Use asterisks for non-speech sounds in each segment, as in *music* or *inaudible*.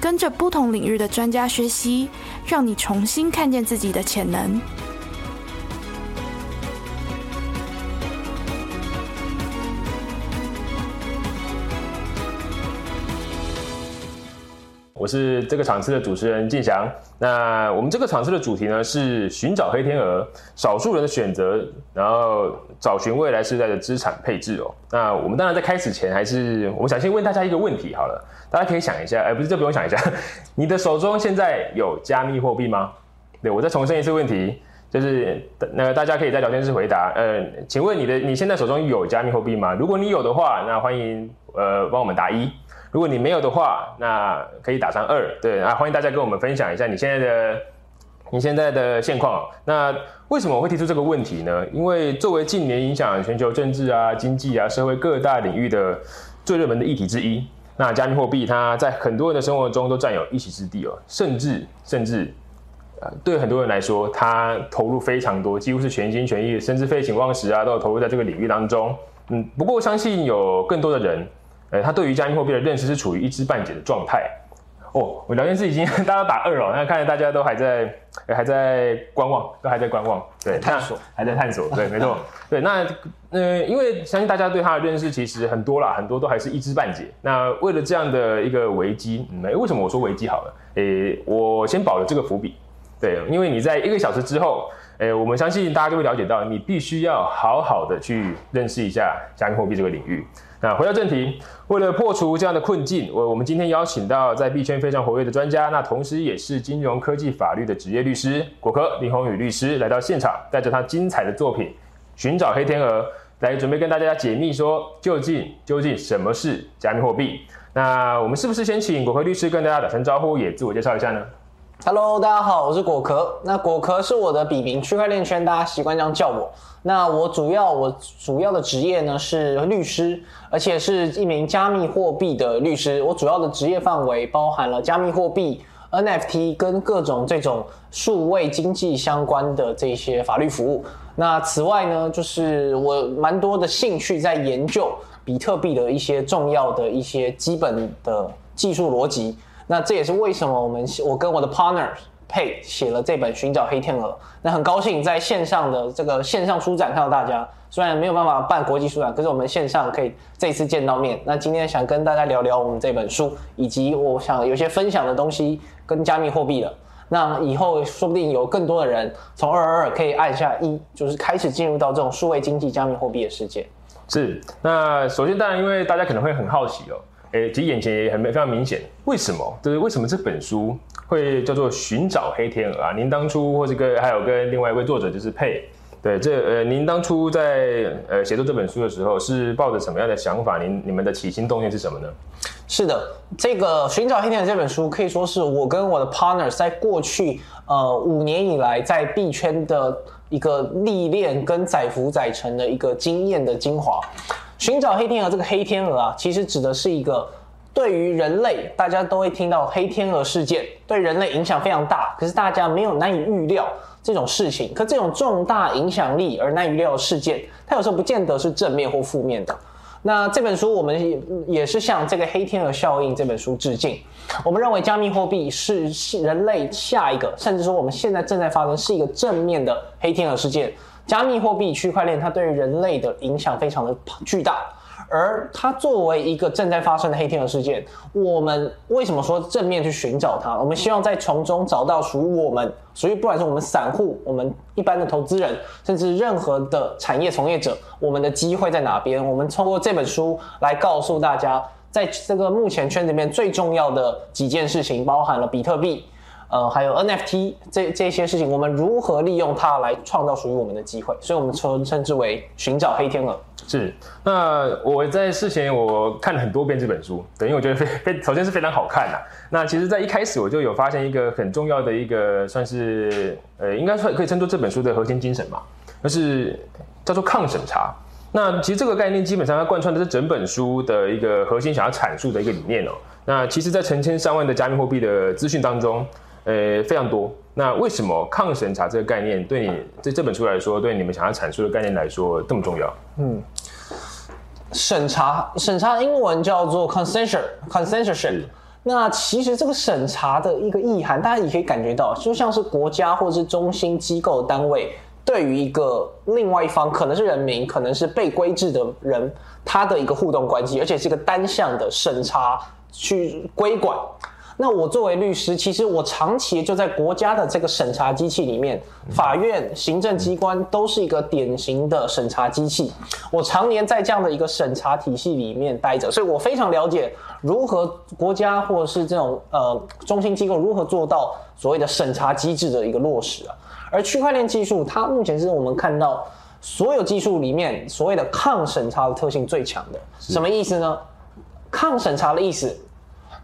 跟着不同领域的专家学习，让你重新看见自己的潜能。我是这个场次的主持人静祥。那我们这个场次的主题呢是寻找黑天鹅，少数人的选择，然后找寻未来世代的资产配置哦。那我们当然在开始前，还是我想先问大家一个问题好了，大家可以想一下，哎，不是，这不用想一下，*laughs* 你的手中现在有加密货币吗？对我再重申一次问题，就是那大家可以在聊天室回答。呃，请问你的你现在手中有加密货币吗？如果你有的话，那欢迎呃帮我们答一。如果你没有的话，那可以打上二。对啊，欢迎大家跟我们分享一下你现在的你现在的现况。那为什么我会提出这个问题呢？因为作为近年影响全球政治啊、经济啊、社会各大领域的最热门的议题之一，那加密货币它在很多人的生活中都占有一席之地哦。甚至甚至呃，对很多人来说，它投入非常多，几乎是全心全意，甚至废寝忘食啊，都有投入在这个领域当中。嗯，不过我相信有更多的人。呃，他对于加密货币的认识是处于一知半解的状态。哦，我聊天室已经 *laughs* 大家打二了，那看来大家都还在还在观望，都还在观望，对，探索，还在探索，对，没错，*laughs* 对，那呃，因为相信大家对他的认识其实很多啦，很多都还是一知半解。那为了这样的一个危机，嗯，为什么我说危机好了？诶，我先保了这个伏笔，对，因为你在一个小时之后，诶，我们相信大家就会了解到，你必须要好好的去认识一下加密货币这个领域。那回到正题，为了破除这样的困境，我我们今天邀请到在币圈非常活跃的专家，那同时也是金融科技法律的职业律师果壳林宏宇律师来到现场，带着他精彩的作品《寻找黑天鹅》来准备跟大家解密，说究竟究竟什么是加密货币？那我们是不是先请果壳律师跟大家打声招呼，也自我介绍一下呢？Hello，大家好，我是果壳。那果壳是我的笔名，区块链圈大家习惯这样叫我。那我主要我主要的职业呢是律师，而且是一名加密货币的律师。我主要的职业范围包含了加密货币、NFT 跟各种这种数位经济相关的这些法律服务。那此外呢，就是我蛮多的兴趣在研究比特币的一些重要的一些基本的技术逻辑。那这也是为什么我们我跟我的 partner。配写了这本《寻找黑天鹅》，那很高兴在线上的这个线上书展看到大家。虽然没有办法办国际书展，可是我们线上可以这次见到面。那今天想跟大家聊聊我们这本书，以及我想有些分享的东西跟加密货币的。那以后说不定有更多的人从二二二可以按下一，就是开始进入到这种数位经济、加密货币的世界。是。那首先，当然因为大家可能会很好奇哦。诶，其实眼前也很非常明显，为什么？就是为什么这本书会叫做寻找黑天鹅啊？您当初或者跟还有跟另外一位作者就是佩，对，这呃，您当初在呃写作这本书的时候是抱着什么样的想法？您你们的起心动念是什么呢？是的，这个寻找黑天鹅这本书可以说是我跟我的 partner 在过去呃五年以来在币圈的一个历练跟载浮载沉的一个经验的精华。寻找黑天鹅，这个黑天鹅啊，其实指的是一个对于人类，大家都会听到黑天鹅事件，对人类影响非常大，可是大家没有难以预料这种事情。可这种重大影响力而难以预料的事件，它有时候不见得是正面或负面的。那这本书我们也也是向这个黑天鹅效应这本书致敬。我们认为加密货币是人类下一个，甚至说我们现在正在发生是一个正面的黑天鹅事件。加密货币、区块链，它对于人类的影响非常的巨大，而它作为一个正在发生的黑天鹅事件，我们为什么说正面去寻找它？我们希望在从中找到属于我们，属于不管是我们散户、我们一般的投资人，甚至任何的产业从业者，我们的机会在哪边？我们通过这本书来告诉大家，在这个目前圈子里面最重要的几件事情，包含了比特币。呃，还有 NFT 这这些事情，我们如何利用它来创造属于我们的机会？所以，我们称称之为寻找黑天鹅。是，那我在事前我看了很多遍这本书，对，因为我觉得非非首先是非常好看呐。那其实，在一开始我就有发现一个很重要的一个，算是呃，应该算可以称作这本书的核心精神嘛，就是叫做抗审查。那其实这个概念基本上它贯穿的是整本书的一个核心想要阐述的一个理念哦。那其实，在成千上万的加密货币的资讯当中，呃，非常多。那为什么抗审查这个概念对你对这本书来说，对你们想要阐述的概念来说这么重要？嗯。审查，审查英文叫做 consensus，consensus。那其实这个审查的一个意涵，大家也可以感觉到，就像是国家或者是中心机构单位对于一个另外一方，可能是人民，可能是被规制的人，他的一个互动关系，而且是一个单向的审查去规管。那我作为律师，其实我长期就在国家的这个审查机器里面，法院、行政机关都是一个典型的审查机器。我常年在这样的一个审查体系里面待着，所以我非常了解如何国家或者是这种呃中心机构如何做到所谓的审查机制的一个落实啊。而区块链技术，它目前是我们看到所有技术里面所谓的抗审查的特性最强的。什么意思呢？抗审查的意思。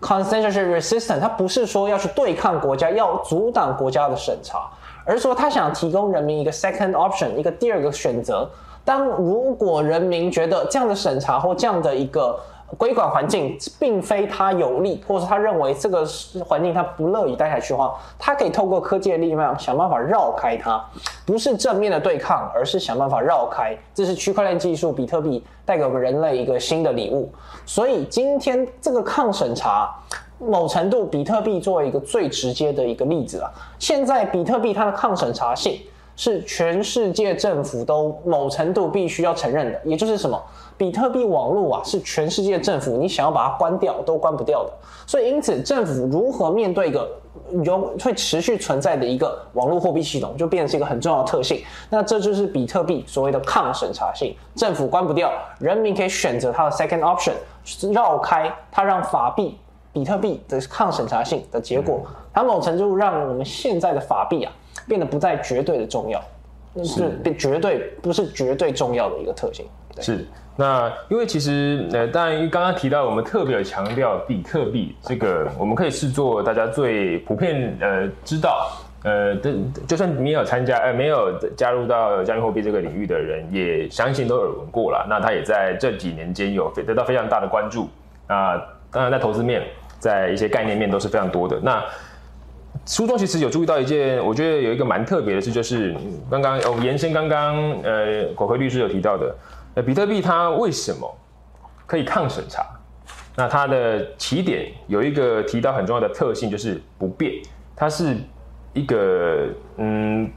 Consensus resistant，他不是说要去对抗国家，要阻挡国家的审查，而是说他想提供人民一个 second option，一个第二个选择。当如果人民觉得这样的审查或这样的一个规管环境并非他有利，或是他认为这个环境他不乐意待下去的话，他可以透过科技的力量想办法绕开它，不是正面的对抗，而是想办法绕开。这是区块链技术，比特币带给我们人类一个新的礼物。所以今天这个抗审查，某程度比特币作为一个最直接的一个例子啊。现在比特币它的抗审查性是全世界政府都某程度必须要承认的，也就是什么？比特币网络啊是全世界政府你想要把它关掉都关不掉的。所以因此政府如何面对一个永会持续存在的一个网络货币系统，就变成是一个很重要的特性。那这就是比特币所谓的抗审查性，政府关不掉，人民可以选择它的 second option。绕开它，让法币比特币的抗审查性的结果，它某程度让我们现在的法币啊变得不再绝对的重要，是变绝对不是绝对重要的一个特性。是那因为其实呃，当然刚刚提到我们特别强调比特币这个，我们可以视作大家最普遍呃知道呃的，就算没有参加呃没有加入到加密货币这个领域的人，也相信都耳闻过了。那他也在这几年间有得到非常大的关注啊。当然在投资面，在一些概念面都是非常多的。那书中其实有注意到一件，我觉得有一个蛮特别的事，就是刚刚哦延伸刚刚呃果辉律师有提到的。呃，比特币它为什么可以抗审查？那它的起点有一个提到很重要的特性，就是不变。它是一个嗯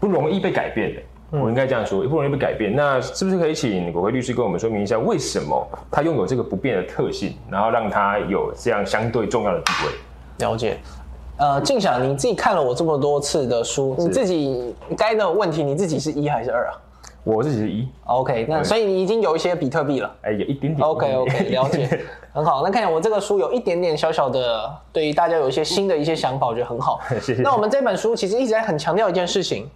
不容易被改变的，我应该这样说，不容易被改变。那是不是可以请国辉律师跟我们说明一下，为什么它拥有这个不变的特性，然后让它有这样相对重要的地位？了解。呃，静想你自己看了我这么多次的书，你自己该的问题，你自己是一还是二啊？我自己是一，OK，那所以你已经有一些比特币了，哎，有一点点，OK OK，*laughs* 了解，很好。那看见我这个书有一点点小小的，对于大家有一些新的一些想法，我觉得很好。*laughs* 谢谢。那我们这本书其实一直在很强调一件事情，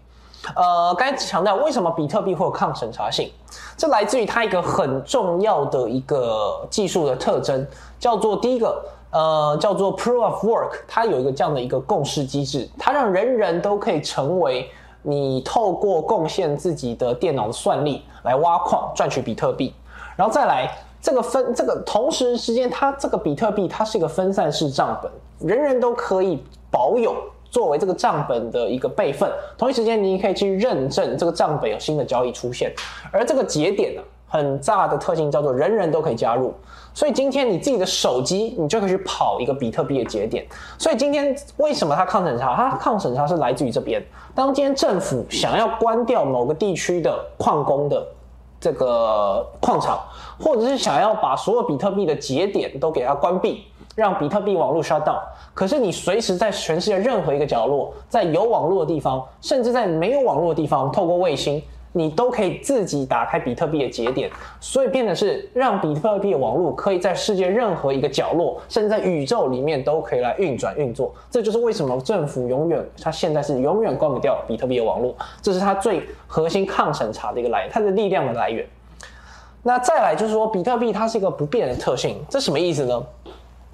呃，刚才强调为什么比特币会有抗审查性，这来自于它一个很重要的一个技术的特征，叫做第一个，呃，叫做 Proof of Work，它有一个这样的一个共识机制，它让人人都可以成为。你透过贡献自己的电脑的算力来挖矿赚取比特币，然后再来这个分这个同时之间，它这个比特币它是一个分散式账本，人人都可以保有作为这个账本的一个备份。同一时间，你可以去认证这个账本有新的交易出现，而这个节点呢，很大的特性叫做人人都可以加入。所以今天你自己的手机，你就可以去跑一个比特币的节点。所以今天为什么它抗审查？它抗审查是来自于这边。当今天政府想要关掉某个地区的矿工的这个矿场，或者是想要把所有比特币的节点都给它关闭，让比特币网络 shut down，可是你随时在全世界任何一个角落，在有网络的地方，甚至在没有网络的地方，透过卫星。你都可以自己打开比特币的节点，所以变的是让比特币的网络可以在世界任何一个角落，甚至在宇宙里面都可以来运转运作。这就是为什么政府永远，它现在是永远关不掉比特币的网络，这是它最核心抗审查的一个来源，它的力量的来源。那再来就是说，比特币它是一个不变的特性，这什么意思呢？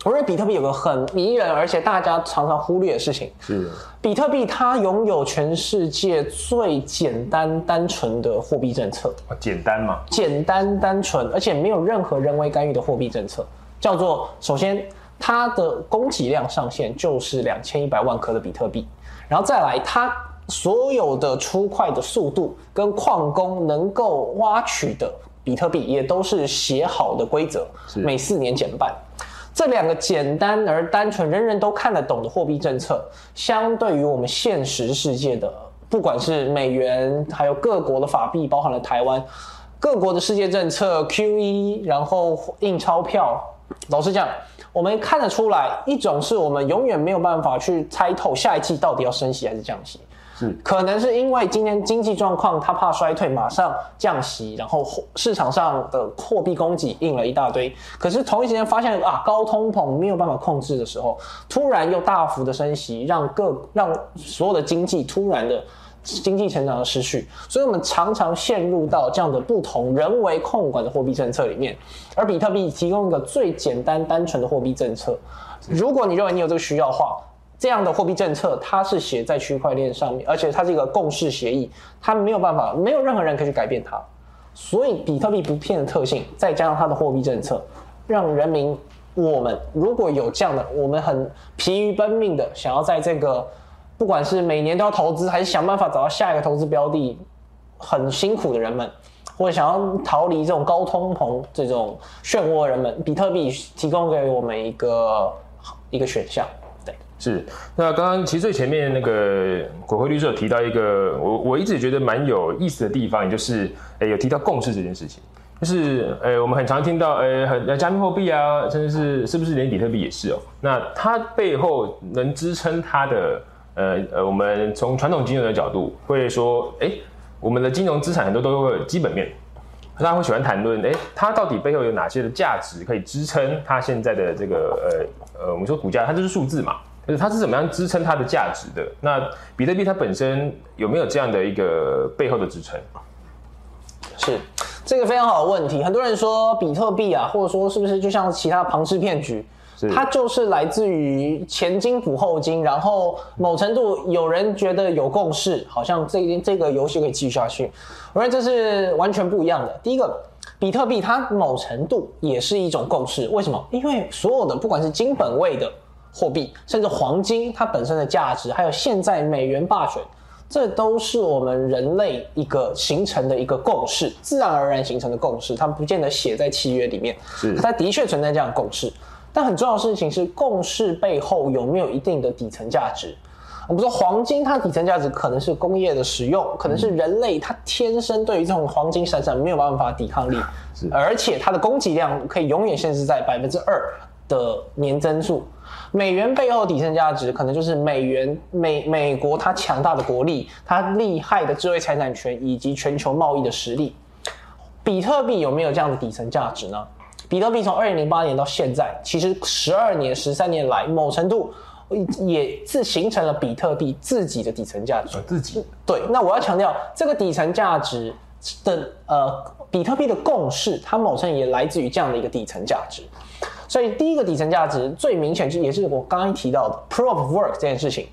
我认为比特币有个很迷人，而且大家常常忽略的事情，是。比特币它拥有全世界最简单单纯的货币政策，简单嘛？简单单纯，而且没有任何人为干预的货币政策，叫做首先它的供给量上限就是两千一百万颗的比特币，然后再来它所有的出块的速度跟矿工能够挖取的比特币也都是写好的规则，每四年减半。这两个简单而单纯、人人都看得懂的货币政策，相对于我们现实世界的，不管是美元，还有各国的法币，包含了台湾，各国的世界政策 QE，然后印钞票，老实讲，我们看得出来，一种是我们永远没有办法去猜透下一季到底要升息还是降息。是可能是因为今年经济状况，他怕衰退，马上降息，然后市场上的货币供给印了一大堆。可是同一时间发现啊，高通膨没有办法控制的时候，突然又大幅的升息，让各让所有的经济突然的经济成长的失去。所以我们常常陷入到这样的不同人为控管的货币政策里面。而比特币提供一个最简单单纯的货币政策，如果你认为你有这个需要的话。这样的货币政策，它是写在区块链上面，而且它是一个共识协议，它没有办法，没有任何人可以去改变它。所以，比特币不骗的特性，再加上它的货币政策，让人民我们如果有这样的，我们很疲于奔命的想要在这个，不管是每年都要投资，还是想办法找到下一个投资标的，很辛苦的人们，或者想要逃离这种高通膨这种漩涡的人们，比特币提供给我们一个一个选项。是，那刚刚其实最前面那个国会律师有提到一个，我我一直觉得蛮有意思的地方，也就是诶有提到共识这件事情，就是诶我们很常听到诶很加密货币啊，甚至是是不是连比特币也是哦，那它背后能支撑它的呃呃，我们从传统金融的角度会说，哎，我们的金融资产很多都会有基本面，大家会喜欢谈论，哎，它到底背后有哪些的价值可以支撑它现在的这个呃呃，我们说股价，它就是数字嘛。就是它是怎么样支撑它的价值的？那比特币它本身有没有这样的一个背后的支撑？是这个非常好的问题。很多人说比特币啊，或者说是不是就像其他庞氏骗局，它就是来自于前金补后金，然后某程度有人觉得有共识，好像这这个游戏可以继续下去。我认为这是完全不一样的。第一个，比特币它某程度也是一种共识。为什么？因为所有的不管是金本位的。货币，甚至黄金，它本身的价值，还有现在美元霸权，这都是我们人类一个形成的一个共识，自然而然形成的共识。它不见得写在契约里面，是它的确存在这样的共识。但很重要的事情是，共识背后有没有一定的底层价值？我们说黄金，它底层价值可能是工业的使用，可能是人类它天生对于这种黄金闪闪没有办法抵抗力，而且它的供给量可以永远限制在百分之二的年增速。美元背后底层价值，可能就是美元美美国它强大的国力，它厉害的智慧财产权以及全球贸易的实力。比特币有没有这样的底层价值呢？比特币从二零零八年到现在，其实十二年、十三年来，某程度也是形成了比特币自己的底层价值。自己对。那我要强调，这个底层价值的呃，比特币的共识，它某程度也来自于这样的一个底层价值。所以第一个底层价值最明显，就也是我刚刚提到的 proof of work 这件事情。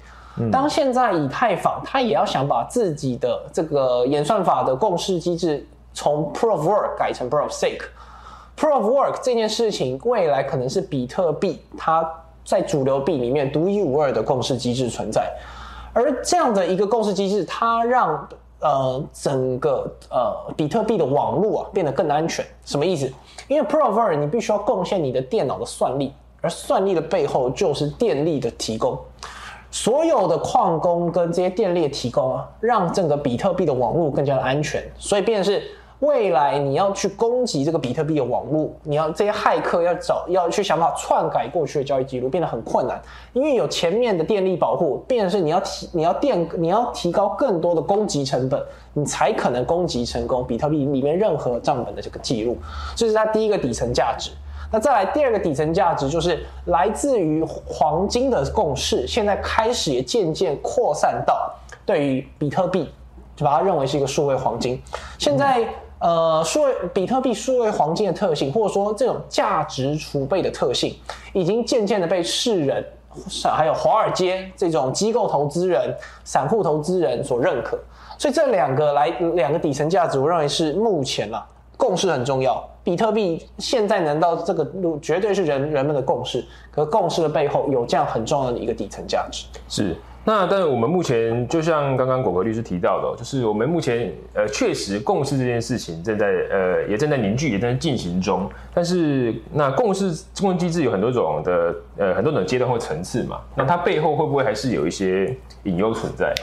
当现在以太坊它也要想把自己的这个演算法的共识机制从 proof of work 改成 proof of stake，proof of work 这件事情未来可能是比特币它在主流币里面独一无二的共识机制存在，而这样的一个共识机制，它让呃整个呃比特币的网络啊变得更安全。什么意思？因为 Prover 你必须要贡献你的电脑的算力，而算力的背后就是电力的提供。所有的矿工跟这些电力的提供啊，让整个比特币的网络更加的安全。所以，便是未来你要去攻击这个比特币的网络，你要这些骇客要找要去想办法篡改过去的交易记录，变得很困难。因为有前面的电力保护，变的是你要提你要电你要提高更多的攻击成本。你才可能攻击成功比特币里面任何账本的这个记录，这是它第一个底层价值。那再来第二个底层价值，就是来自于黄金的共识，现在开始也渐渐扩散到对于比特币，就把它认为是一个数位黄金。现在呃，数位比特币数位黄金的特性，或者说这种价值储备的特性，已经渐渐的被世人，还有华尔街这种机构投资人、散户投资人所认可。所以这两个来两个底层价值，我认为是目前啊共识很重要。比特币现在能到这个路，绝对是人人们的共识。可共识的背后有这样很重要的一个底层价值。是。那但是我们目前就像刚刚果果律师提到的，就是我们目前呃确实共识这件事情正在呃也正在凝聚，也正在进行中。但是那共识共识机制有很多种的呃很多种阶段或层次嘛，那它背后会不会还是有一些隐忧存在？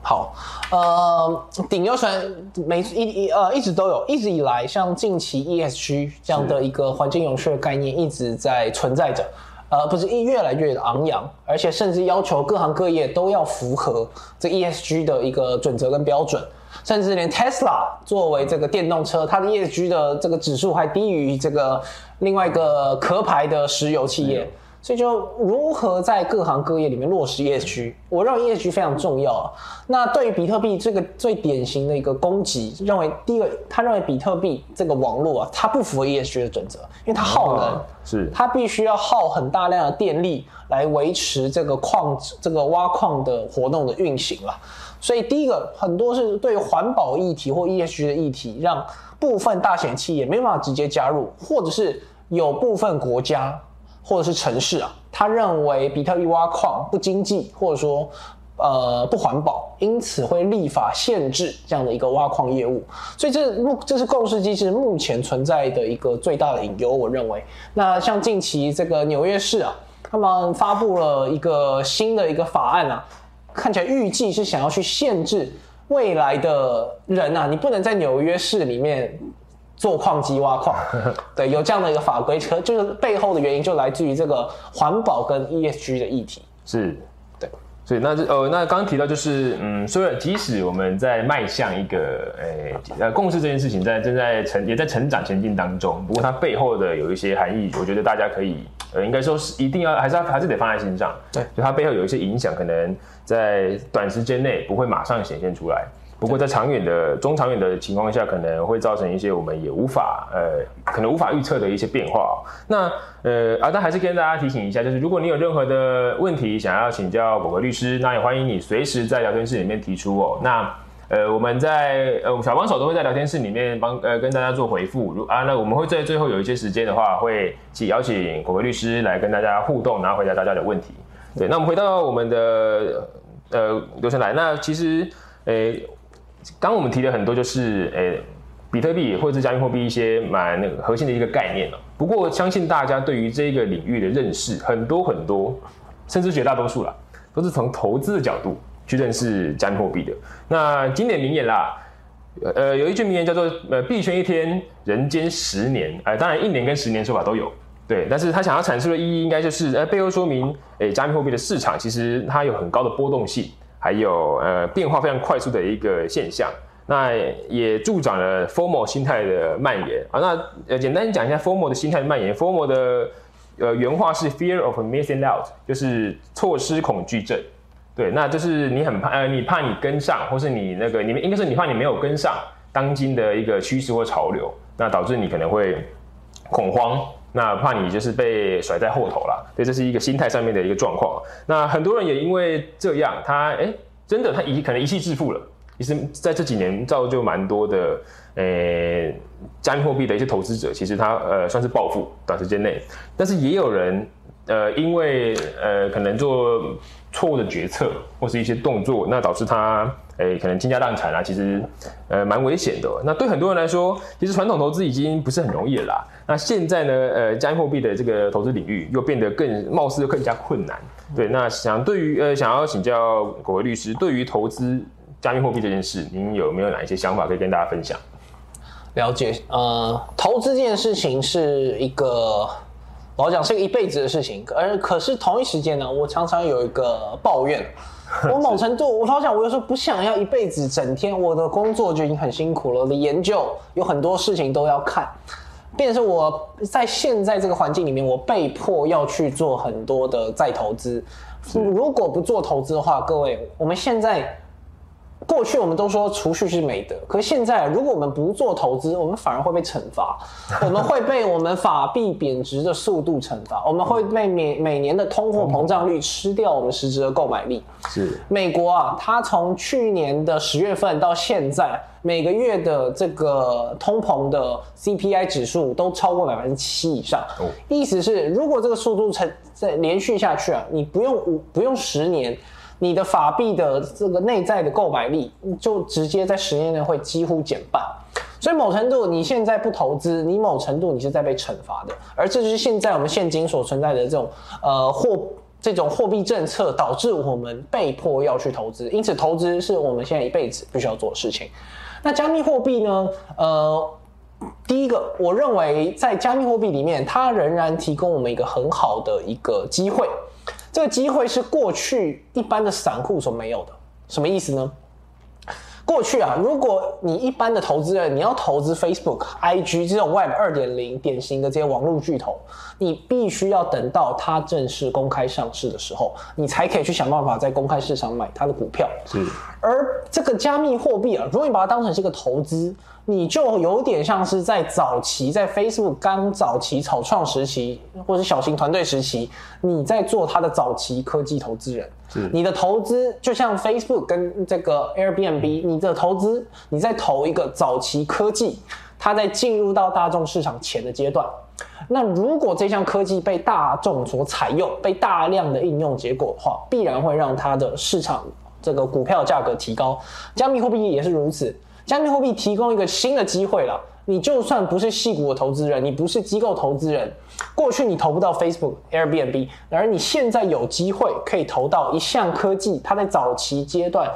好，呃，顶优船每一一呃一直都有，一直以来像近期 ESG 这样的一个环境永续的概念一直在存在着。而，不是越越来越昂扬，而且甚至要求各行各业都要符合这 ESG 的一个准则跟标准，甚至连 Tesla 作为这个电动车，它的 ESG 的这个指数还低于这个另外一个壳牌的石油企业。所以就如何在各行各业里面落实 ESG，我认为 ESG 非常重要啊。那对于比特币这个最典型的一个攻击，认为第一个，他认为比特币这个网络啊，它不符合 ESG 的准则，因为它耗能，是它必须要耗很大量的电力来维持这个矿这个挖矿的活动的运行了。所以第一个，很多是对环保议题或 ESG 的议题，让部分大型企业没办法直接加入，或者是有部分国家。或者是城市啊，他认为比特币挖矿不经济，或者说呃不环保，因此会立法限制这样的一个挖矿业务。所以这目这是共识机制目前存在的一个最大的隐忧。我认为，那像近期这个纽约市啊，他们发布了一个新的一个法案啊，看起来预计是想要去限制未来的人啊，你不能在纽约市里面。做矿机挖矿，*laughs* 对，有这样的一个法规，可就是背后的原因就来自于这个环保跟 ESG 的议题。是，对，所以那这呃，那刚刚提到就是，嗯，所以即使我们在迈向一个，诶，呃，共识这件事情在正在成也在成长前进当中，不过它背后的有一些含义，我觉得大家可以，呃，应该说是一定要还是要还是得放在心上。对，就它背后有一些影响，可能在短时间内不会马上显现出来。不过，在长远的、中长远的情况下，可能会造成一些我们也无法呃，可能无法预测的一些变化。那呃，啊，但还是跟大家提醒一下，就是如果你有任何的问题想要请教果果律师，那也欢迎你随时在聊天室里面提出哦。那呃，我们在呃小帮手都会在聊天室里面帮呃跟大家做回复。如啊，那我们会在最后有一些时间的话，会请邀请果果律师来跟大家互动，然后回答大家的问题。对，那我们回到我们的呃流程来，那其实诶。刚我们提了很多，就是诶，比特币或者是加密货币一些蛮那个核心的一个概念了。不过，相信大家对于这个领域的认识很多很多，甚至绝大多数啦，都是从投资的角度去认识加密货币的。那经典名言啦，呃，有一句名言叫做“呃，币圈一天，人间十年”。哎，当然一年跟十年说法都有，对。但是他想要阐述的意义，应该就是呃，背后说明，诶，加密货币的市场其实它有很高的波动性。还有呃变化非常快速的一个现象，那也助长了 formal 心态的蔓延啊。那呃简单讲一下 formal 的心态的蔓延，formal 的呃原话是 fear of missing out，就是错失恐惧症。对，那就是你很怕呃你怕你跟上，或是你那个你们应该是你怕你没有跟上当今的一个趋势或潮流，那导致你可能会恐慌。那怕你就是被甩在后头了，对，这是一个心态上面的一个状况。那很多人也因为这样，他哎，真的他一可能一气致富了。其实在这几年造就蛮多的，呃，加密货币的一些投资者，其实他呃算是暴富，短时间内。但是也有人呃因为呃可能做错误的决策或是一些动作，那导致他。诶，可能倾家荡产啊，其实，呃，蛮危险的。那对很多人来说，其实传统投资已经不是很容易了啦。那现在呢，呃，加密货币的这个投资领域又变得更貌似又更加困难。对，那想对于呃，想要请教国威律师，对于投资加密货币这件事，您有没有哪一些想法可以跟大家分享？了解，呃，投资这件事情是一个，我讲是一个一辈子的事情，而可是同一时间呢，我常常有一个抱怨。我 *laughs* 某程度，我好想，我有时候不想要一辈子整天，我的工作就已经很辛苦了，我的研究有很多事情都要看，变成我在现在这个环境里面，我被迫要去做很多的再投资。如果不做投资的话，各位，我们现在过去我们都说储蓄是美德，可是现在如果我们不做投资，我们反而会被惩罚，*laughs* 我们会被我们法币贬值的速度惩罚，我们会被每每年的通货膨胀率吃掉我们实质的购买力。是美国啊，它从去年的十月份到现在，每个月的这个通膨的 CPI 指数都超过百分之七以上。哦意思是，如果这个速度成在连续下去啊，你不用五不用十年，你的法币的这个内在的购买力就直接在十年内会几乎减半。所以某程度你现在不投资，你某程度你是在被惩罚的，而这就是现在我们现今所存在的这种呃货这种货币政策导致我们被迫要去投资，因此投资是我们现在一辈子必须要做的事情。那加密货币呢？呃，第一个，我认为在加密货币里面，它仍然提供我们一个很好的一个机会。这个机会是过去一般的散户所没有的。什么意思呢？过去啊，如果你一般的投资人，你要投资 Facebook、IG 这种 Web 二点零典型的这些网络巨头，你必须要等到它正式公开上市的时候，你才可以去想办法在公开市场买它的股票。是而这个加密货币啊，如果你把它当成是一个投资，你就有点像是在早期在 Facebook 刚早期草创时期，或是小型团队时期，你在做它的早期科技投资人。是你的投资就像 Facebook 跟这个 Airbnb，你的投资你在投一个早期科技，它在进入到大众市场前的阶段。那如果这项科技被大众所采用，被大量的应用结果的话，必然会让它的市场这个股票价格提高。加密货币也是如此，加密货币提供一个新的机会了。你就算不是细股的投资人，你不是机构投资人，过去你投不到 Facebook、Airbnb，而你现在有机会可以投到一项科技，它在早期阶段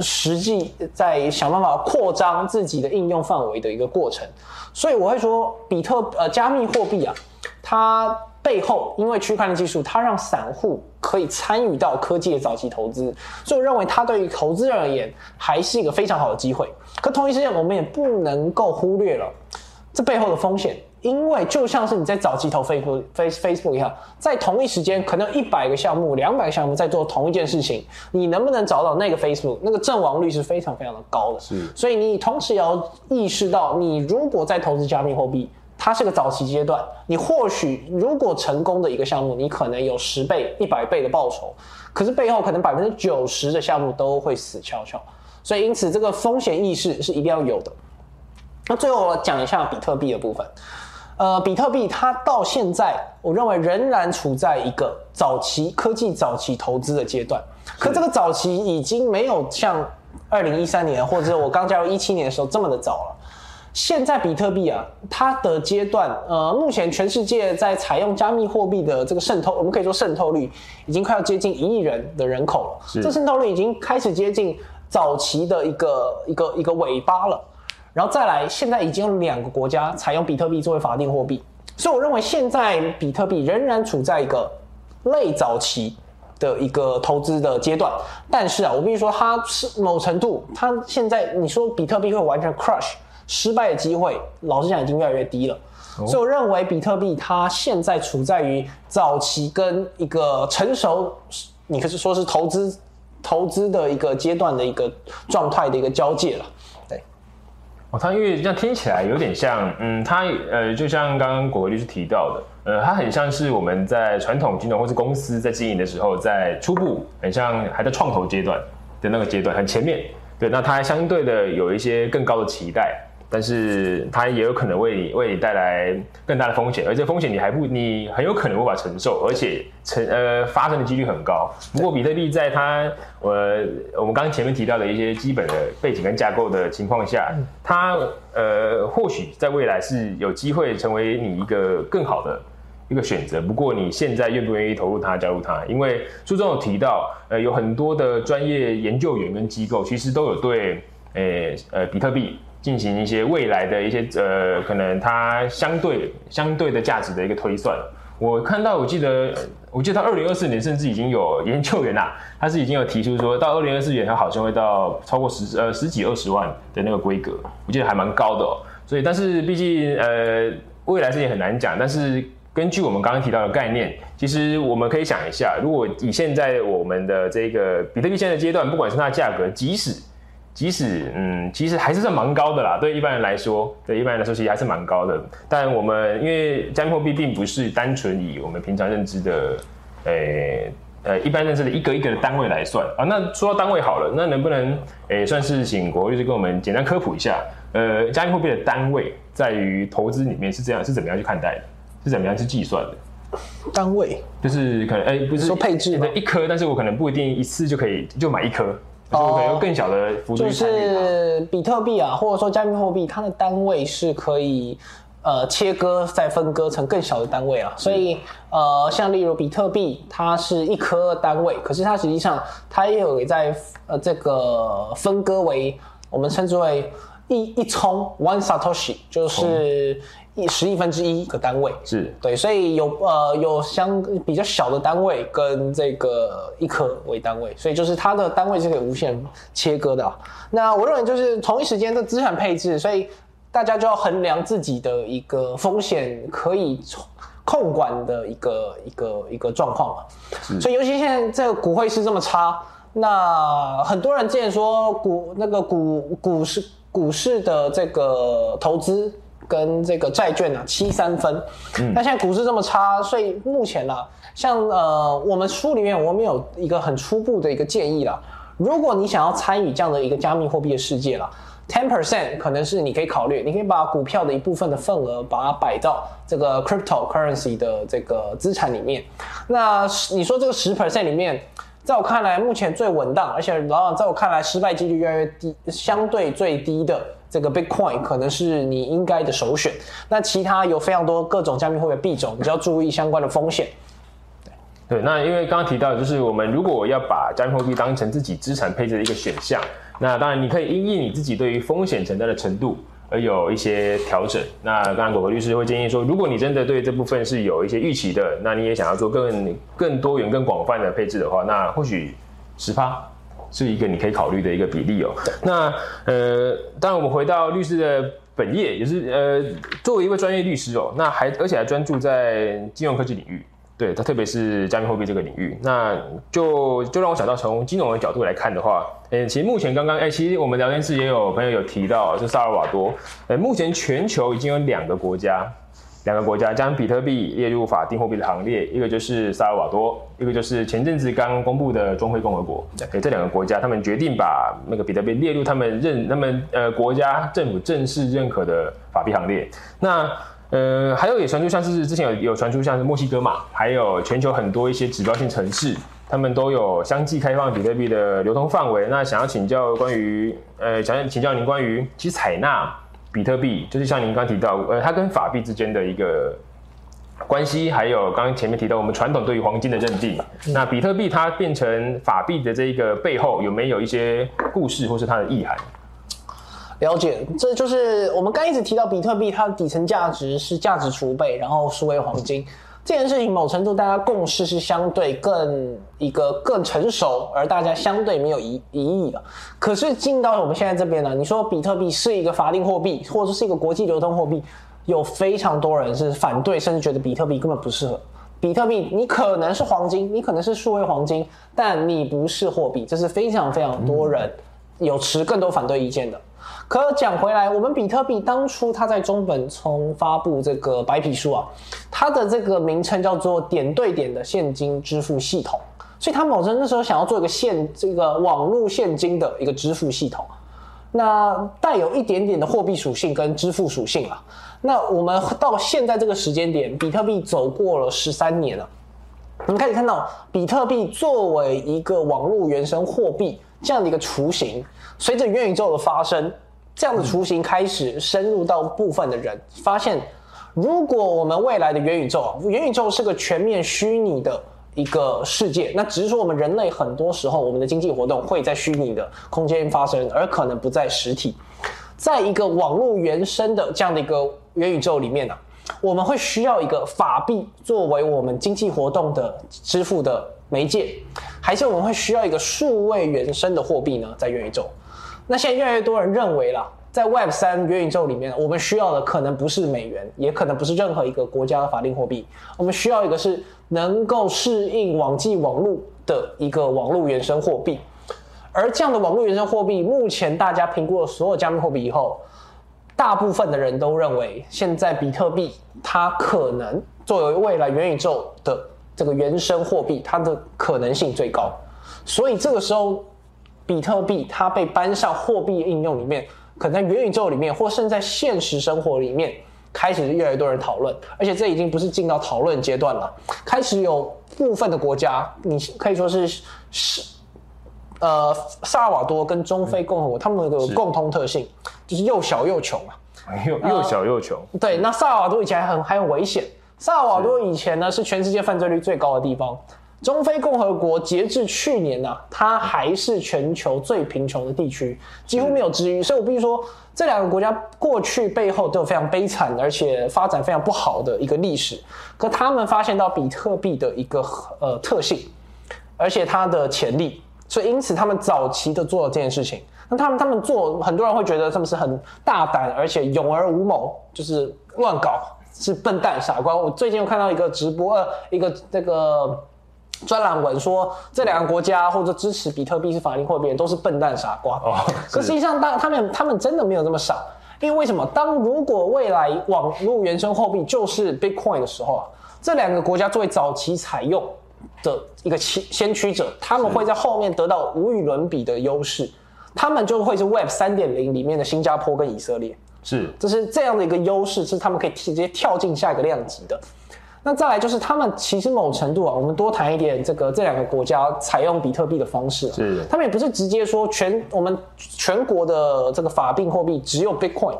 实际在想办法扩张自己的应用范围的一个过程。所以我会说，比特呃加密货币啊，它背后因为区块链技术，它让散户可以参与到科技的早期投资，所以我认为它对于投资人而言还是一个非常好的机会。可同一时间，我们也不能够忽略了这背后的风险，因为就像是你在早期投 Facebook、Face Facebook 一样，在同一时间可能一百个项目、两百个项目在做同一件事情，你能不能找到那个 Facebook，那个阵亡率是非常非常的高的。是所以你同时也要意识到，你如果在投资加密货币，它是个早期阶段，你或许如果成功的一个项目，你可能有十倍、一百倍的报酬，可是背后可能百分之九十的项目都会死翘翘。所以因此这个风险意识是一定要有的。那最后我讲一下比特币的部分。呃，比特币它到现在，我认为仍然处在一个早期科技早期投资的阶段。可这个早期已经没有像二零一三年或者我刚加入一七年的时候这么的早了。现在比特币啊，它的阶段，呃，目前全世界在采用加密货币的这个渗透，我们可以说渗透率已经快要接近一亿人的人口了。是这渗透率已经开始接近早期的一个一个一个尾巴了。然后再来，现在已经有两个国家采用比特币作为法定货币，所以我认为现在比特币仍然处在一个类早期的一个投资的阶段。但是啊，我必须说，它是某程度，它现在你说比特币会完全 crush 失败的机会，老实讲已经越来越低了。所以我认为比特币它现在处在于早期跟一个成熟，你可以说是投资投资的一个阶段的一个状态的一个交界了。哦，它因为这样听起来有点像，嗯，它呃，就像刚刚果果律师提到的，呃，它很像是我们在传统金融或是公司在经营的时候，在初步很像还在创投阶段的那个阶段，很前面。对，那它相对的有一些更高的期待，但是它也有可能为你为你带来更大的风险，而这风险你还不你很有可能无法承受，而且成呃发生的几率很高。不过比特币在它呃我们刚刚前面提到的一些基本的背景跟架构的情况下，它呃或许在未来是有机会成为你一个更好的。一个选择，不过你现在愿不愿意投入它、加入它？因为书中有提到，呃，有很多的专业研究员跟机构，其实都有对，呃呃，比特币进行一些未来的一些呃，可能它相对相对的价值的一个推算。我看到，我记得，我记得到二零二四年，甚至已经有研究员呐、*laughs* 他是已经有提出说，到二零二四年，它好像会到超过十呃十几二十万的那个规格，我记得还蛮高的哦。所以，但是毕竟呃，未来事情很难讲，但是。根据我们刚刚提到的概念，其实我们可以想一下，如果以现在我们的这个比特币现在的阶段，不管是它的价格，即使即使嗯，其实还是算蛮高的啦。对一般人来说，对一般人来说其实还是蛮高的。但我们因为加密货币并不是单纯以我们平常认知的，诶呃一般认知的一个一个的单位来算啊。那说到单位好了，那能不能诶算是请国律师跟我们简单科普一下？呃，加密货币的单位在于投资里面是这样是怎么样去看待的？是怎么样去计算的？单位就是可能哎、不是说配置吗对一颗，但是我可能不一定一次就可以就买一颗，就是我可能用更小的幅度就去参与它。是比特币啊，或者说加密货币，它的单位是可以呃切割再分割成更小的单位啊。所以呃，像例如比特币，它是一颗单位，可是它实际上它也有在呃这个分割为我们称之为一一冲 one satoshi，就是一十亿分之一个单位。是对，所以有呃有相比较小的单位跟这个一颗为单位，所以就是它的单位是可以无限切割的、啊。那我认为就是同一时间的资产配置，所以大家就要衡量自己的一个风险可以控管的一个一个一个状况嘛。所以尤其现在这个股汇是这么差，那很多人之前说股那个股股市股市的这个投资跟这个债券啊七三分，嗯那现在股市这么差，所以目前啊、像呃我们书里面我们有一个很初步的一个建议啦，如果你想要参与这样的一个加密货币的世界啦。Ten percent 可能是你可以考虑，你可以把股票的一部分的份额把它摆到这个 cryptocurrency 的这个资产里面。那你说这个十 percent 里面，在我看来目前最稳当，而且往往在我看来失败几率越来越低，相对最低的这个 Bitcoin 可能是你应该的首选。那其他有非常多各种加密货币币种，你就要注意相关的风险。对，那因为刚刚提到，就是我们如果要把加密货币当成自己资产配置的一个选项，那当然你可以因应你自己对于风险承担的程度而有一些调整。那刚刚果果律师会建议说，如果你真的对这部分是有一些预期的，那你也想要做更更多元、更广泛的配置的话，那或许十趴是一个你可以考虑的一个比例哦。那呃，当然我们回到律师的本业，也是呃，作为一位专业律师哦，那还而且还专注在金融科技领域。对，它特别是加密货币这个领域，那就就让我想到从金融的角度来看的话，诶，其实目前刚刚，诶，其实我们聊天室也有朋友有提到，就萨尔瓦多，诶，目前全球已经有两个国家，两个国家将比特币列入法定货币的行列，一个就是萨尔瓦多，一个就是前阵子刚公布的中非共和国。对，这两个国家，他们决定把那个比特币列入他们认他们呃国家政府正式认可的法币行列。那呃，还有也传出像是之前有有传出像是墨西哥嘛，还有全球很多一些指标性城市，他们都有相继开放比特币的流通范围。那想要请教关于呃，想要请教您关于其实采纳比特币，就是像您刚提到，呃，它跟法币之间的一个关系，还有刚刚前面提到我们传统对于黄金的认定，那比特币它变成法币的这一个背后有没有一些故事或是它的意涵？了解，这就是我们刚一直提到比特币，它的底层价值是价值储备，然后数位黄金这件事情，某程度大家共识是相对更一个更成熟，而大家相对没有疑疑义的。可是进到我们现在这边呢，你说比特币是一个法定货币，或者是一个国际流通货币，有非常多人是反对，甚至觉得比特币根本不适合。比特币，你可能是黄金，你可能是数位黄金，但你不是货币，这是非常非常多人有持更多反对意见的。可讲回来，我们比特币当初它在中本聪发布这个白皮书啊，它的这个名称叫做点对点的现金支付系统，所以它某程那时候想要做一个现这个网络现金的一个支付系统，那带有一点点的货币属性跟支付属性啊。那我们到现在这个时间点，比特币走过了十三年了。我们可以看到比特币作为一个网络原生货币这样的一个雏形，随着元宇宙的发生，这样的雏形开始深入到部分的人，发现如果我们未来的元宇宙啊，元宇宙是个全面虚拟的一个世界，那只是说我们人类很多时候我们的经济活动会在虚拟的空间发生，而可能不在实体。在一个网络原生的这样的一个元宇宙里面呢、我们会需要一个法币作为我们经济活动的支付的媒介，还是我们会需要一个数位原生的货币呢？在元宇宙，那现在越来越多人认为啦，在 Web 三元宇宙里面，我们需要的可能不是美元，也可能不是任何一个国家的法定货币，我们需要一个是能够适应网际网络的一个网络原生货币。而这样的网络原生货币，目前大家评估了所有加密货币以后，大部分的人都认为，现在比特币它可能作为未来元宇宙的这个原生货币，它的可能性最高。所以这个时候，比特币它被搬上货币应用里面，可能在元宇宙里面，或甚至在现实生活里面，开始越来越多人讨论。而且这已经不是进到讨论阶段了，开始有部分的国家，你可以说是是。呃，萨尔瓦多跟中非共和国，他们有个共通特性，就是又小又穷啊。又又小又穷。对，那萨尔瓦多以前还很还很危险。萨尔瓦多以前呢是全世界犯罪率最高的地方。中非共和国截至去年呢，它还是全球最贫穷的地区，几乎没有之余。所以我必须说，这两个国家过去背后都有非常悲惨而且发展非常不好的一个历史。可他们发现到比特币的一个呃特性，而且它的潜力。所以，因此他们早期的做了这件事情。那他们他们做，很多人会觉得他们是很大胆，而且勇而无谋，就是乱搞，是笨蛋傻瓜。我最近又看到一个直播，呃，一个这个专栏文说，这两个国家或者支持比特币是法定货币，都是笨蛋傻瓜。哦，可实际上，当他们他们真的没有这么傻，因为为什么？当如果未来网络原生货币就是 Bitcoin 的时候啊，这两个国家作为早期采用。的一个先先驱者，他们会在后面得到无与伦比的优势，他们就会是 Web 三点零里面的新加坡跟以色列，是，这是这样的一个优势，是他们可以直接跳进下一个量级的。那再来就是他们其实某程度啊，我们多谈一点这个这两个国家采用比特币的方式，是，他们也不是直接说全我们全国的这个法定货币只有 Bitcoin，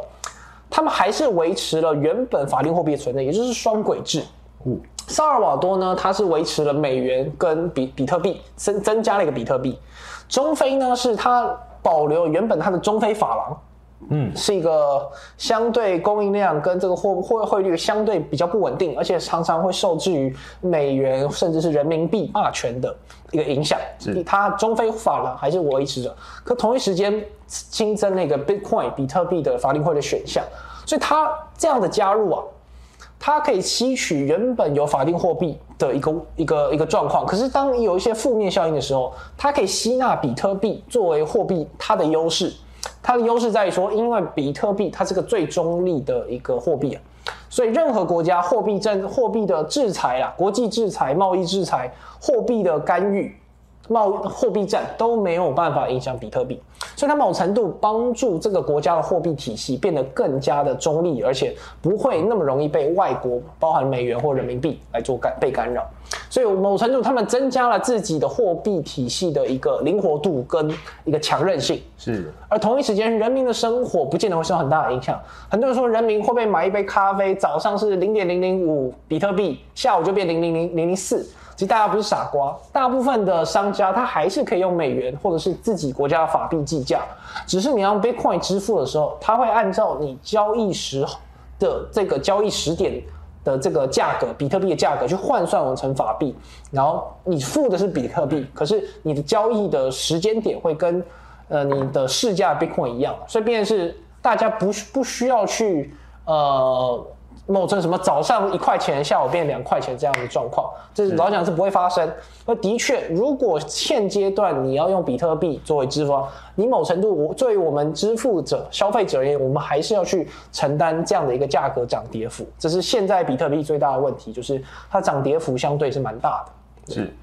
他们还是维持了原本法定货币的存在，也就是双轨制。嗯。萨尔瓦多呢，它是维持了美元跟比比特币，增增加了一个比特币。中非呢，是它保留原本它的中非法郎，嗯，是一个相对供应量跟这个货货汇率相对比较不稳定，而且常常会受制于美元甚至是人民币霸权的一个影响。它中非法郎还是维持着，可同一时间新增那个 Bitcoin 比特币的法定汇的选项，所以它这样的加入啊。它可以吸取原本有法定货币的一个一个一个状况，可是当有一些负面效应的时候，它可以吸纳比特币作为货币，它的优势，它的优势在于说，因为比特币它是个最中立的一个货币啊，所以任何国家货币政货币的制裁啊，国际制裁、贸易制裁、货币的干预。贸货币战都没有办法影响比特币，所以它某程度帮助这个国家的货币体系变得更加的中立，而且不会那么容易被外国，包含美元或人民币来做干被干扰。所以某程度他们增加了自己的货币体系的一个灵活度跟一个强韧性。是，而同一时间人民的生活不见得会受很大的影响。很多人说人民会不会买一杯咖啡，早上是零点零零五比特币，下午就变零零零零零四？其实大家不是傻瓜，大部分的商家他还是可以用美元或者是自己国家的法币计价，只是你用 Bitcoin 支付的时候，他会按照你交易时的这个交易时点的这个价格，比特币的价格去换算完成法币，然后你付的是比特币，可是你的交易的时间点会跟呃你的市价 Bitcoin 一样，所以便是大家不不需要去呃。某成什么早上一块钱，下午变两块钱这样的状况，这是老讲是不会发生。而的确，如果现阶段你要用比特币作为支付，你某程度我作为我们支付者、消费者而言，我们还是要去承担这样的一个价格涨跌幅。这是现在比特币最大的问题，就是它涨跌幅相对是蛮大的。是，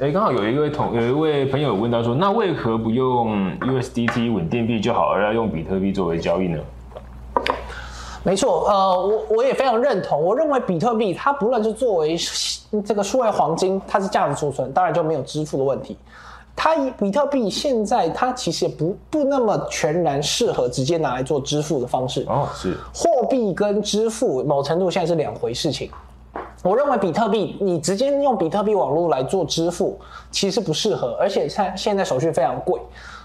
哎，刚好有一位同有一位朋友问到说，那为何不用 USDT 稳定币就好，而要用比特币作为交易呢？没错，呃，我我也非常认同。我认为比特币它不论是作为这个数位黄金，它是价值储存，当然就没有支付的问题。它比特币现在它其实也不不那么全然适合直接拿来做支付的方式。哦，是货币跟支付某程度现在是两回事情。我认为比特币你直接用比特币网络来做支付其实不适合，而且现现在手续非常贵。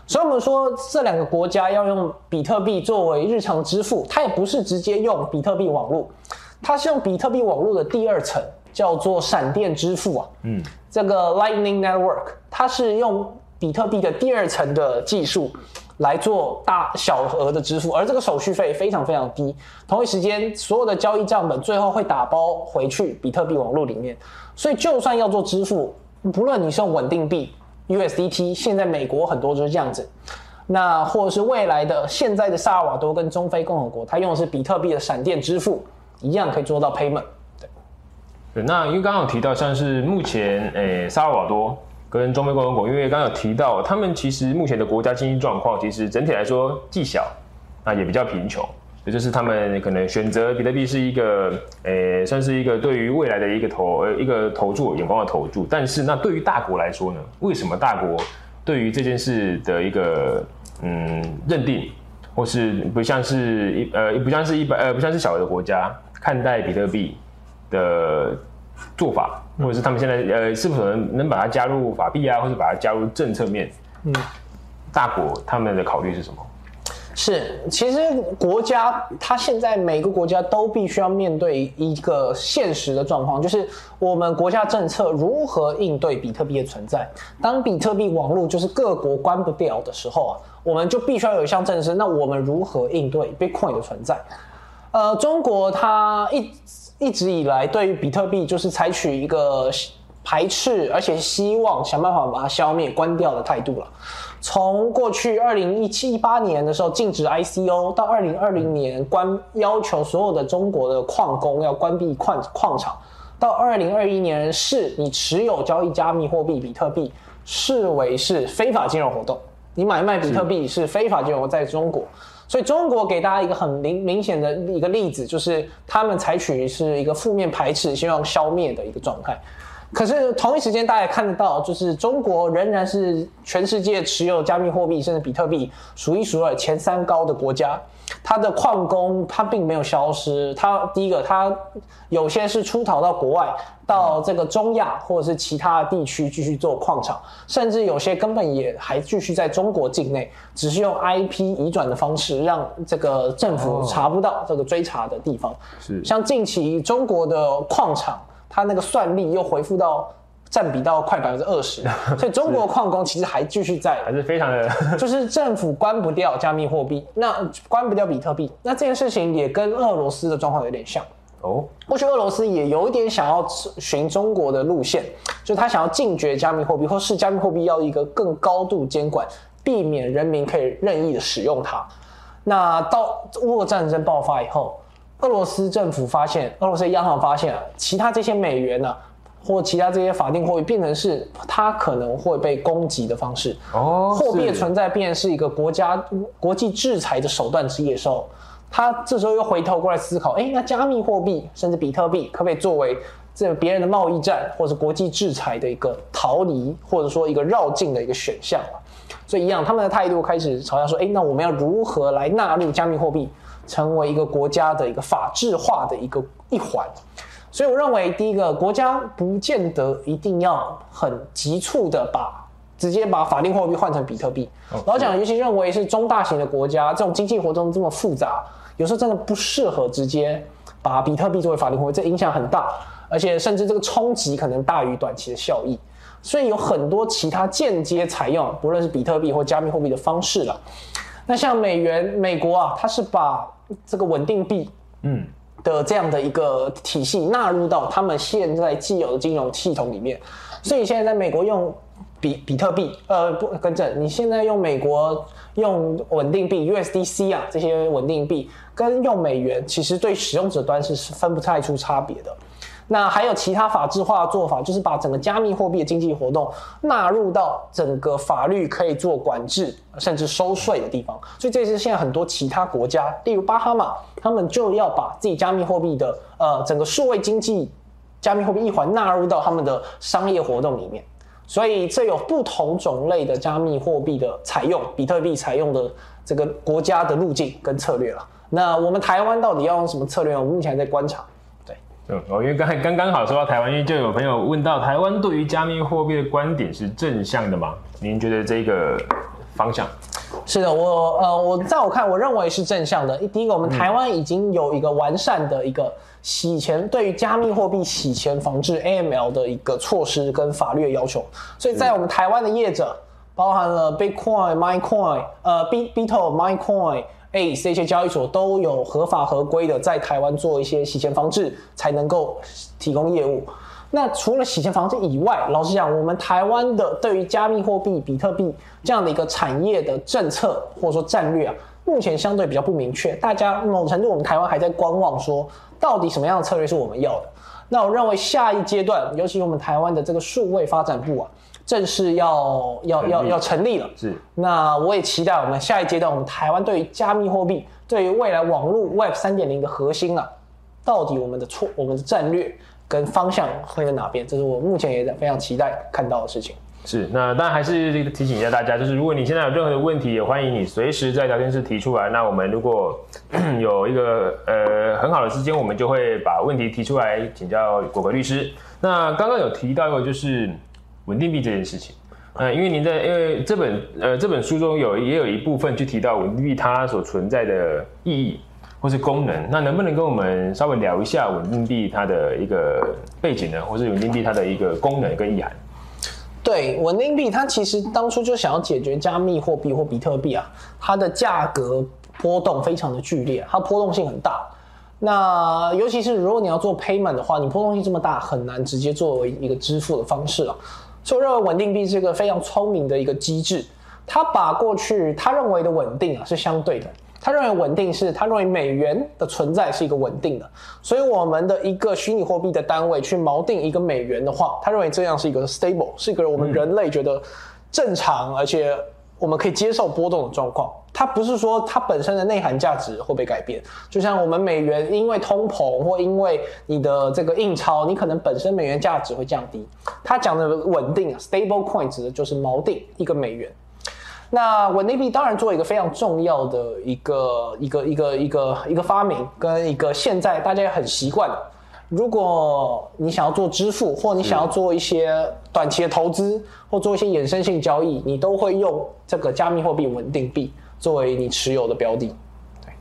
所以我们说这两个国家要用比特币作为日常支付，它也不是直接用比特币网络，它是用比特币网络的第二层，叫做闪电支付啊。嗯，这个 Lightning Network 它是用比特币的第二层的技术来做大小额的支付，而这个手续费非常非常低。同一时间，所有的交易账本最后会打包回去比特币网络里面，所以就算要做支付，不论你是用稳定币。USDT，现在美国很多就是这样子。那或者是未来的现在的萨尔瓦多跟中非共和国，它用的是比特币的闪电支付，一样可以做到 payment。对，那因为刚刚有提到，像是目前诶萨尔瓦多跟中非共和国，因为刚刚有提到，他们其实目前的国家经济状况，其实整体来说既小，那也比较贫穷，也就是他们可能选择比特币是一个呃算是一个对于未来的一个投呃一个投注眼光的投注，但是那对于大国来说呢，为什么大国对于这件事的一个嗯认定，或是不像是一呃不像是一般呃不像是小的国家看待比特币的做法，或者是他们现在呃是否能能把它加入法币啊，或者把它加入政策面？嗯，大国他们的考虑是什么？是，其实国家它现在每个国家都必须要面对一个现实的状况，就是我们国家政策如何应对比特币的存在。当比特币网络就是各国关不掉的时候啊，我们就必须要有一项政策。那我们如何应对 Bitcoin 的存在？呃，中国它一一直以来对于比特币就是采取一个排斥，而且希望想办法把它消灭、关掉的态度了。从过去二零一七一八年的时候禁止 ICO，到二零二零年关要求所有的中国的矿工要关闭矿矿场，到二零二一年是你持有交易加密货币比特币视为是非法金融活动，你买卖比特币是非法金融，在中国，所以中国给大家一个很明明显的一个例子，就是他们采取是一个负面排斥，希望消灭的一个状态。可是同一时间，大家也看得到，就是中国仍然是全世界持有加密货币甚至比特币数一数二前三高的国家。它的矿工它并没有消失，它第一个它有些是出逃到国外，到这个中亚或者是其他地区继续做矿场，甚至有些根本也还继续在中国境内，只是用 IP 移转的方式，让这个政府查不到这个追查的地方。是像近期中国的矿场。它那个算力又回复到占比到快百分之二十，*laughs* 所以中国矿工其实还继续在，还是非常的，就是政府关不掉加密货币，那关不掉比特币，那这件事情也跟俄罗斯的状况有点像哦。或许俄罗斯也有一点想要寻中国的路线，就他想要禁绝加密货币，或是加密货币要一个更高度监管，避免人民可以任意的使用它。那到乌俄战争爆发以后。俄罗斯政府发现，俄罗斯央行发现啊，其他这些美元呢，或其他这些法定货币变成是它可能会被攻击的方式。哦，货币的存在变是一个国家国际制裁的手段之一的时候，他这时候又回头过来思考，哎，那加密货币甚至比特币可不可以作为这别人的贸易战或者国际制裁的一个逃离，或者说一个绕境的一个选项所以一样，他们的态度开始朝向说，哎，那我们要如何来纳入加密货币？成为一个国家的一个法制化的一个一环，所以我认为第一个国家不见得一定要很急促的把直接把法定货币换成比特币。老蒋尤其认为是中大型的国家，这种经济活动这么复杂，有时候真的不适合直接把比特币作为法定货币，这影响很大，而且甚至这个冲击可能大于短期的效益。所以有很多其他间接采用，不论是比特币或加密货币的方式了。那像美元，美国啊，它是把这个稳定币，嗯，的这样的一个体系纳入到他们现在既有的金融系统里面，所以现在在美国用比比特币，呃，不，更正，你现在用美国用稳定币 USDC 啊，这些稳定币跟用美元，其实对使用者端是分不太出差别的。那还有其他法制化的做法，就是把整个加密货币的经济活动纳入到整个法律可以做管制甚至收税的地方。所以这是现在很多其他国家，例如巴哈马，他们就要把自己加密货币的呃整个数位经济加密货币一环纳入到他们的商业活动里面。所以这有不同种类的加密货币的采用，比特币采用的这个国家的路径跟策略了。那我们台湾到底要用什么策略？我们目前还在观察。嗯，哦，因为刚才刚刚好说到台湾，因为就有朋友问到台湾对于加密货币的观点是正向的吗？您觉得这个方向？是的，我呃，我在我看，我认为是正向的。第一个，我们台湾已经有一个完善的一个洗钱对于加密货币洗钱防治 AML 的一个措施跟法律的要求，所以在我们台湾的业者，包含了 Bitcoin、MyCoin、呃 B b i t o MyCoin。A 这些交易所都有合法合规的在台湾做一些洗钱防治，才能够提供业务。那除了洗钱防治以外，老实讲，我们台湾的对于加密货币、比特币这样的一个产业的政策或者说战略啊，目前相对比较不明确。大家某程度，我们台湾还在观望，说到底什么样的策略是我们要的。那我认为下一阶段，尤其我们台湾的这个数位发展部啊，正式要要要要成立了。是。那我也期待我们下一阶段，我们台湾对于加密货币、对于未来网络 Web 三点零的核心啊，到底我们的错、我们的战略。跟方向会在哪边？这是我目前也在非常期待看到的事情。是，那当然还是提醒一下大家，就是如果你现在有任何的问题，也欢迎你随时在聊天室提出来。那我们如果 *clears throat* 有一个呃很好的时间，我们就会把问题提出来请教果果律师。那刚刚有提到一个就是稳定币这件事情，呃，因为您在因为这本呃这本书中有也有一部分去提到稳定币它所存在的意义。或是功能，那能不能跟我们稍微聊一下稳定币它的一个背景呢？或是稳定币它的一个功能跟意涵？对，稳定币它其实当初就想要解决加密货币或比特币啊，它的价格波动非常的剧烈，它波动性很大。那尤其是如果你要做 payment 的话，你波动性这么大，很难直接作为一个支付的方式了。所以我认为稳定币是一个非常聪明的一个机制，他把过去他认为的稳定啊是相对的。他认为稳定是，他认为美元的存在是一个稳定的，所以我们的一个虚拟货币的单位去锚定一个美元的话，他认为这样是一个 stable，是一个我们人类觉得正常，而且我们可以接受波动的状况。它不是说它本身的内涵价值会被改变，就像我们美元因为通膨或因为你的这个印钞，你可能本身美元价值会降低。它讲的稳定啊，stable coin 指的就是锚定一个美元。那稳定币当然做一个非常重要的一个一个一个一个一个发明，跟一个现在大家也很习惯的。如果你想要做支付，或你想要做一些短期的投资，或做一些衍生性交易，你都会用这个加密货币稳定币作为你持有的标的。对，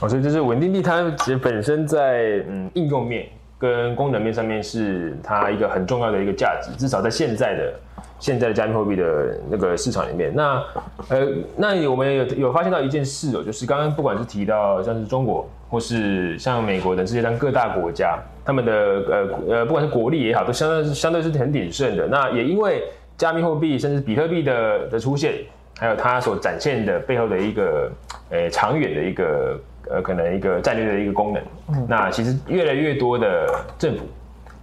哦，所以就是稳定币它其实本身在嗯应用面跟功能面上面是它一个很重要的一个价值，至少在现在的。现在的加密货币的那个市场里面，那呃，那我们有有发现到一件事哦，就是刚刚不管是提到像是中国，或是像美国等世界上各大国家，他们的呃呃，不管是国力也好，都相对相对是很鼎盛的。那也因为加密货币甚至比特币的的出现，还有它所展现的背后的一个呃长远的一个呃可能一个战略的一个功能，那其实越来越多的政府。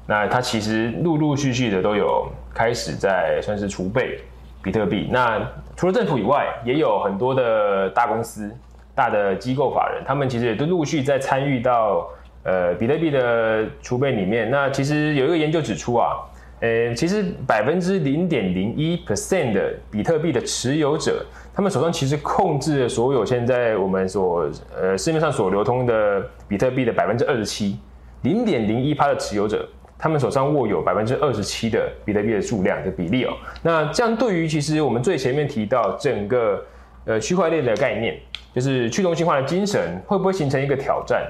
那它其实陆陆续续的都有开始在算是储备比特币。那除了政府以外，也有很多的大公司、大的机构法人，他们其实也都陆续在参与到呃比特币的储备里面。那其实有一个研究指出啊，呃，其实百分之零点零一 percent 的比特币的持有者，他们手上其实控制了所有现在我们所呃市面上所流通的比特币的百分之二十七，零点零一趴的持有者。他们手上握有百分之二十七的比特币的数量的比例哦，那这样对于其实我们最前面提到整个呃区块链的概念，就是去中心化的精神，会不会形成一个挑战？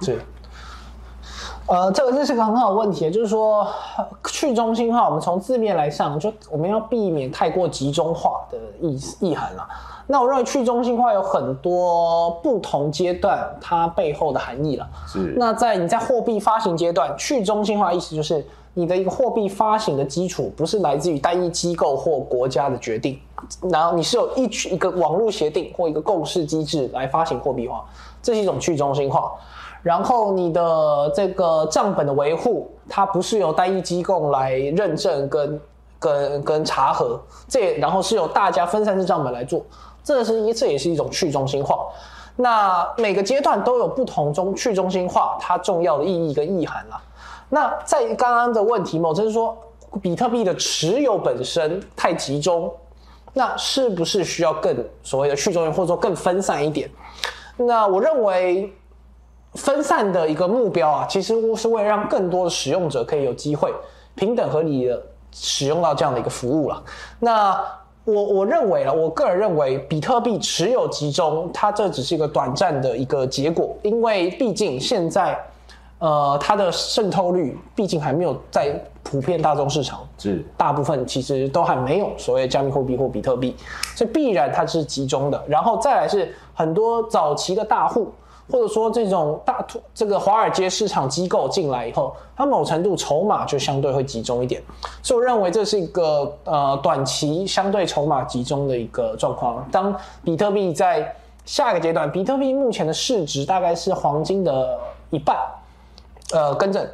是，呃，这个这是个很好的问题，就是说去中心化，我们从字面来上，就我们要避免太过集中化的意意涵了。那我认为去中心化有很多不同阶段它背后的含义了。是。那在你在货币发行阶段，去中心化意思就是你的一个货币发行的基础不是来自于单一机构或国家的决定，然后你是有一一个网络协定或一个共识机制来发行货币化，这是一种去中心化。然后你的这个账本的维护，它不是由单一机构来认证跟跟跟查核，这然后是由大家分散式账本来做。这是一，这也是一种去中心化。那每个阶段都有不同中去中心化它重要的意义跟意涵啦。那在刚刚的问题，某就是说，比特币的持有本身太集中，那是不是需要更所谓的去中心，或者说更分散一点？那我认为分散的一个目标啊，其实是为了让更多的使用者可以有机会平等合理的使用到这样的一个服务了。那我我认为了，我个人认为，比特币持有集中，它这只是一个短暂的一个结果，因为毕竟现在，呃，它的渗透率毕竟还没有在普遍大众市场，是大部分其实都还没有所谓加密货币或比特币，所以必然它是集中的。然后再来是很多早期的大户，或者说这种大这个华尔街市场机构进来以后，它某程度筹码就相对会集中一点，所以我认为这是一个呃短期相对筹码集中的一个状况。当比特币在下一个阶段，比特币目前的市值大概是黄金的一半，呃，更正。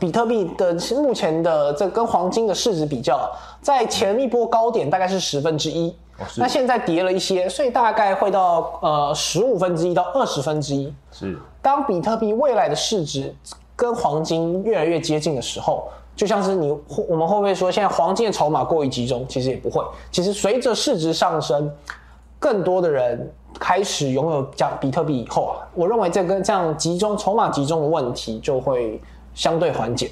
比特币的目前的这跟黄金的市值比较，在前一波高点大概是十分之一，那现在跌了一些，所以大概会到呃十五分之一到二十分之一。是，当比特币未来的市值跟黄金越来越接近的时候，就像是你我们会不会说现在黄金的筹码过于集中？其实也不会，其实随着市值上升，更多的人开始拥有讲比特币以后啊，我认为这跟这样集中筹码集中的问题就会。相对缓解，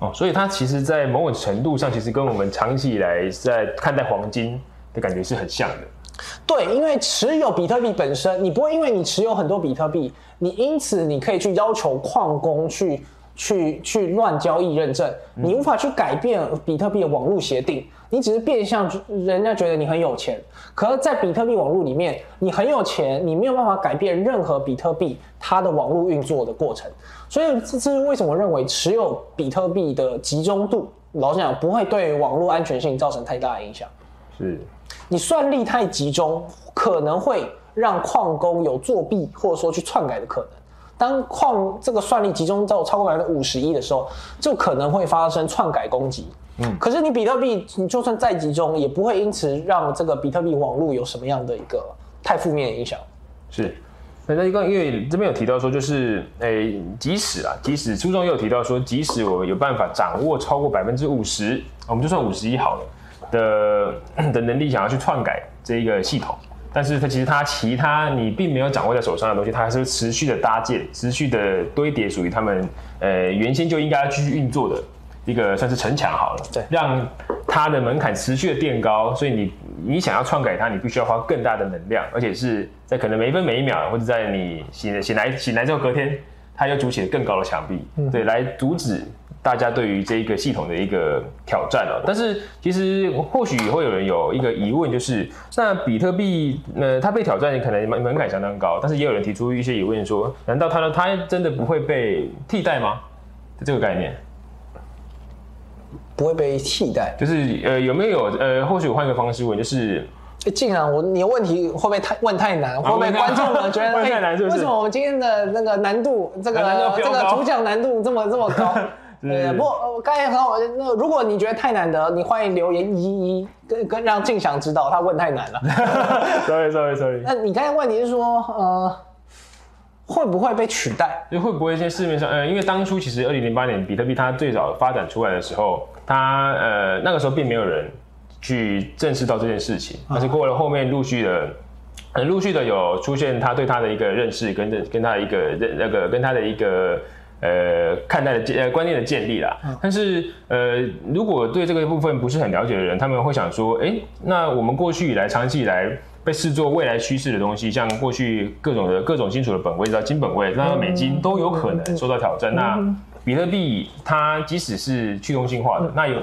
哦，所以它其实，在某种程度上，其实跟我们长期以来在看待黄金的感觉是很像的。对，因为持有比特币本身，你不会因为你持有很多比特币，你因此你可以去要求矿工去去去乱交易认证，你无法去改变比特币的网络协定，你只是变相人家觉得你很有钱。可是，在比特币网络里面，你很有钱，你没有办法改变任何比特币它的网络运作的过程。所以这是为什么认为持有比特币的集中度，老实讲不会对网络安全性造成太大的影响。是，你算力太集中，可能会让矿工有作弊或者说去篡改的可能。当矿这个算力集中到超过百分之五十一的时候，就可能会发生篡改攻击。嗯，可是你比特币，你就算再集中，也不会因此让这个比特币网络有什么样的一个太负面的影响。是。那那刚因为这边有提到说，就是诶，即使啊，即使书中也有提到说，即使我有办法掌握超过百分之五十，我们就算五十一好了的 *clears throat* 的能力，想要去篡改这一个系统，但是它其实它其他你并没有掌握在手上的东西，它还是持续的搭建、持续的堆叠，属于他们呃原先就应该继续运作的。一个算是城墙好了，对，让它的门槛持续的垫高，所以你你想要篡改它，你必须要花更大的能量，而且是在可能每一分每一秒，或者在你醒醒来醒来之后隔天，它又筑起了更高的墙壁，对，来阻止大家对于这一个系统的一个挑战哦。但是其实或许会有人有一个疑问，就是那比特币呃它被挑战可能门门槛相当高，但是也有人提出一些疑问说，难道它它真的不会被替代吗？这个概念。不会被替代，就是呃有没有呃或许我换一个方式问，就是竟然我你的问题会不会太问太难？会不会观众们觉得 *laughs* 太难？为什么我们今天的那个难度这个这个主讲难度这么这么高？*laughs* 呃不，刚才很好，那如果你觉得太难得，你欢迎留言一一跟跟让静祥知道他问太难了。Sorry Sorry Sorry。那你刚才问题是说呃。会不会被取代？就会不会在市面上？呃，因为当初其实二零零八年比特币它最早发展出来的时候，它呃那个时候并没有人去正视到这件事情，但是过了后面陆续的，很陆续的有出现他对他的一个认识，跟跟他的一个认那个跟他的一个呃看待的建呃观念的建立啦。但是呃如果对这个部分不是很了解的人，他们会想说，哎，那我们过去以来长期以来。被视作未来趋势的东西，像过去各种的各种金属的本位，到金本位，那美金都有可能受到挑战。那比特币它即使是去中心化的，那有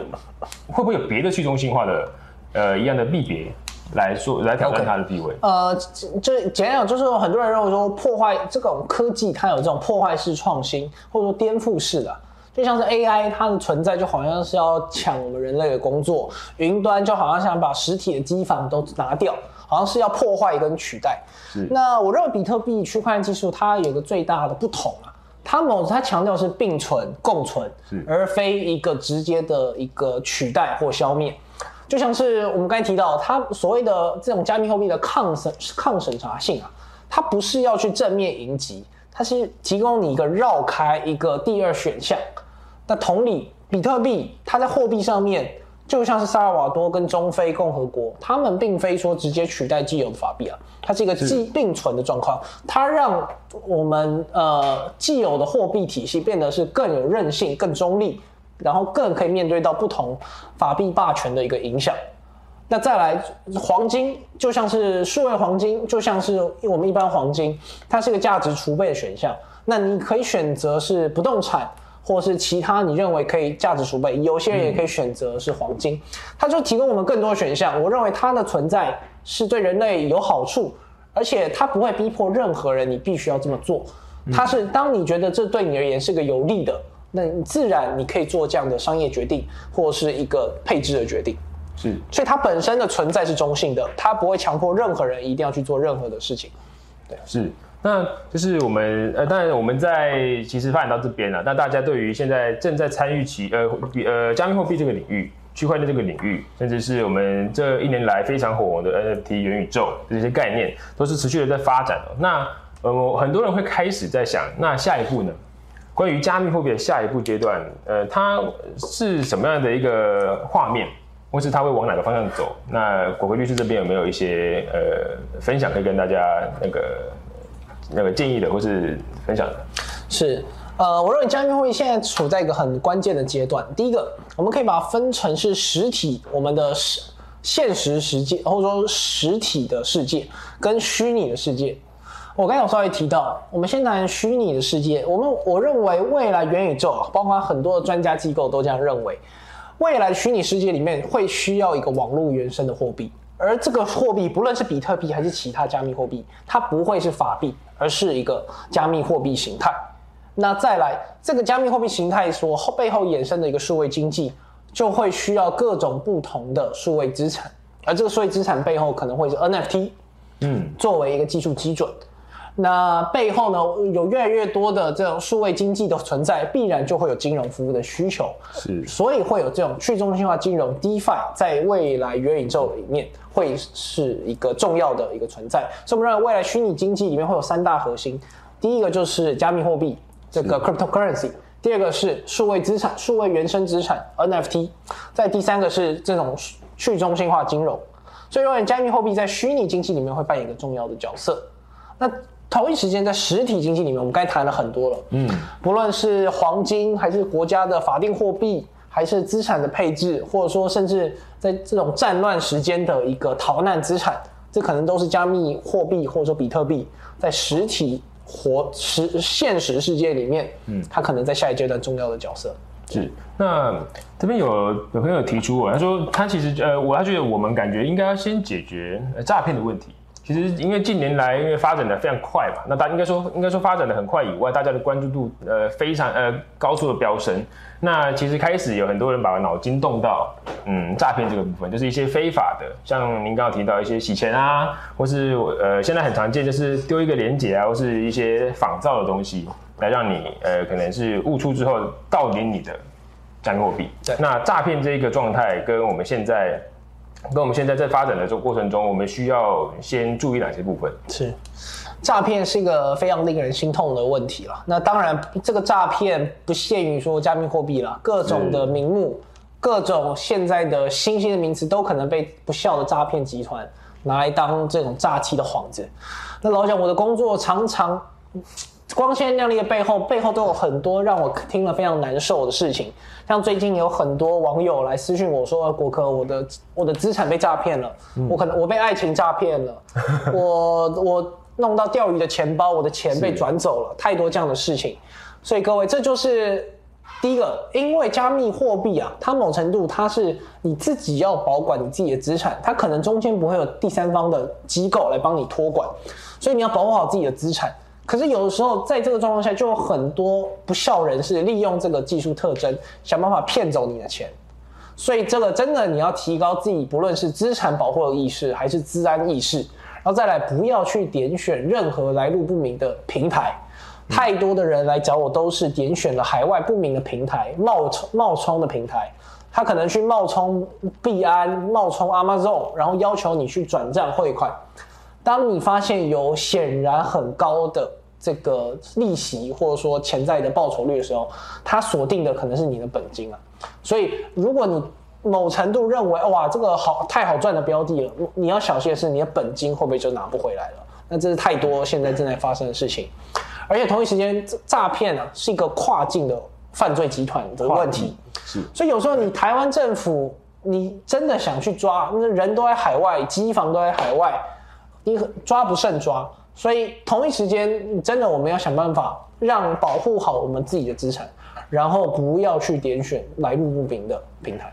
会不会有别的去中心化的呃一样的币别来说来挑战它的地位？呃，就简单讲，就是很多人认为说破坏这种科技，它有这种破坏式创新，或者说颠覆式的，就像是 AI 它的存在，就好像是要抢我们人类的工作；云端就好像想把实体的机房都拿掉。好像是要破坏跟取代。那我认为比特币区块链技术它有个最大的不同啊，它某它强调是并存共存，而非一个直接的一个取代或消灭。就像是我们刚才提到，它所谓的这种加密货币的抗审抗审查性啊，它不是要去正面迎击，它是提供你一个绕开一个第二选项。那同理，比特币它在货币上面。就像是萨尔瓦多跟中非共和国，他们并非说直接取代既有的法币啊，它是一个既并存的状况，它让我们呃既有的货币体系变得是更有韧性、更中立，然后更可以面对到不同法币霸权的一个影响。那再来，黄金就像是数位黄金，就像是我们一般黄金，它是一个价值储备的选项。那你可以选择是不动产。或是其他你认为可以价值储备，有些人也可以选择是黄金，它就提供我们更多选项。我认为它的存在是对人类有好处，而且它不会逼迫任何人你必须要这么做。它是当你觉得这对你而言是个有利的，那你自然你可以做这样的商业决定，或是一个配置的决定。是，所以它本身的存在是中性的，它不会强迫任何人一定要去做任何的事情。对是，那就是我们呃，当然我们在其实发展到这边了，那大家对于现在正在参与其呃比呃加密货币这个领域、区块链这个领域，甚至是我们这一年来非常火红的 NFT 元宇宙这些概念，都是持续的在发展的。那呃，很多人会开始在想，那下一步呢？关于加密货币的下一步阶段，呃，它是什么样的一个画面，或是它会往哪个方向走？那果壳律师这边有没有一些呃分享可以跟大家那个那个建议的，或是分享？是，呃，我认为加密货币现在处在一个很关键的阶段。第一个，我们可以把它分成是实体，我们的实现实世界，或者说实体的世界跟虚拟的世界。我刚才有稍微提到，我们先谈虚拟的世界。我们我认为未来元宇宙，包括很多的专家机构都这样认为，未来虚拟世界里面会需要一个网络原生的货币，而这个货币不论是比特币还是其他加密货币，它不会是法币，而是一个加密货币形态。那再来，这个加密货币形态所后背后衍生的一个数位经济，就会需要各种不同的数位资产，而这个数位资产背后可能会是 NFT，嗯，作为一个技术基准。那背后呢，有越来越多的这种数位经济的存在，必然就会有金融服务的需求，是，所以会有这种去中心化金融 DeFi 在未来元宇宙里面会是一个重要的一个存在。所以我们认为未来虚拟经济里面会有三大核心，第一个就是加密货币这个 cryptocurrency，第二个是数位资产、数位原生资产 NFT，再第三个是这种去中心化金融。所以认为加密货币在虚拟经济里面会扮演一个重要的角色。那同一时间，在实体经济里面，我们刚才谈了很多了。嗯，不论是黄金，还是国家的法定货币，还是资产的配置，或者说甚至在这种战乱时间的一个逃难资产，这可能都是加密货币或者说比特币在实体活实现实世界里面，嗯，它可能在下一阶段重要的角色。是。那这边有有朋友提出，他说他其实呃，我他觉得我们感觉应该要先解决诈骗的问题。其实，因为近年来因为发展的非常快嘛，那大应该说应该说发展的很快以外，大家的关注度呃非常呃高速的飙升。那其实开始有很多人把脑筋动到嗯诈骗这个部分，就是一些非法的，像您刚刚提到一些洗钱啊，或是呃现在很常见就是丢一个连接啊，或是一些仿造的东西来让你呃可能是误触之后盗领你的加密货币。那诈骗这一个状态跟我们现在。跟我们现在在发展的这个过程中，我们需要先注意哪些部分？是，诈骗是一个非常令人心痛的问题了。那当然，这个诈骗不限于说加密货币了，各种的名目，各种现在的新兴的名词，都可能被不孝的诈骗集团拿来当这种诈欺的幌子。那老蒋，我的工作常常。光鲜亮丽的背后，背后都有很多让我听了非常难受的事情。像最近有很多网友来私信我说：“国科，我的我的资产被诈骗了，我可能我被爱情诈骗了，*laughs* 我我弄到钓鱼的钱包，我的钱被转走了，太多这样的事情。”所以各位，这就是第一个，因为加密货币啊，它某程度它是你自己要保管你自己的资产，它可能中间不会有第三方的机构来帮你托管，所以你要保护好自己的资产。可是有的时候，在这个状况下，就有很多不孝人士利用这个技术特征，想办法骗走你的钱。所以这个真的你要提高自己，不论是资产保护的意识，还是资安意识，然后再来不要去点选任何来路不明的平台。太多的人来找我都是点选了海外不明的平台，冒充冒充的平台，他可能去冒充币安、冒充 Amazon，然后要求你去转账汇款。当你发现有显然很高的这个利息，或者说潜在的报酬率的时候，它锁定的可能是你的本金啊。所以，如果你某程度认为哇，这个好太好赚的标的了，你要小心的是你的本金会不会就拿不回来了？那这是太多现在正在发生的事情。而且同一时间，诈骗啊是一个跨境的犯罪集团的问题。是。所以有时候你台湾政府，你真的想去抓，那人都在海外，机房都在海外。你抓不胜抓，所以同一时间，真的我们要想办法让保护好我们自己的资产，然后不要去点选来路不明的平台。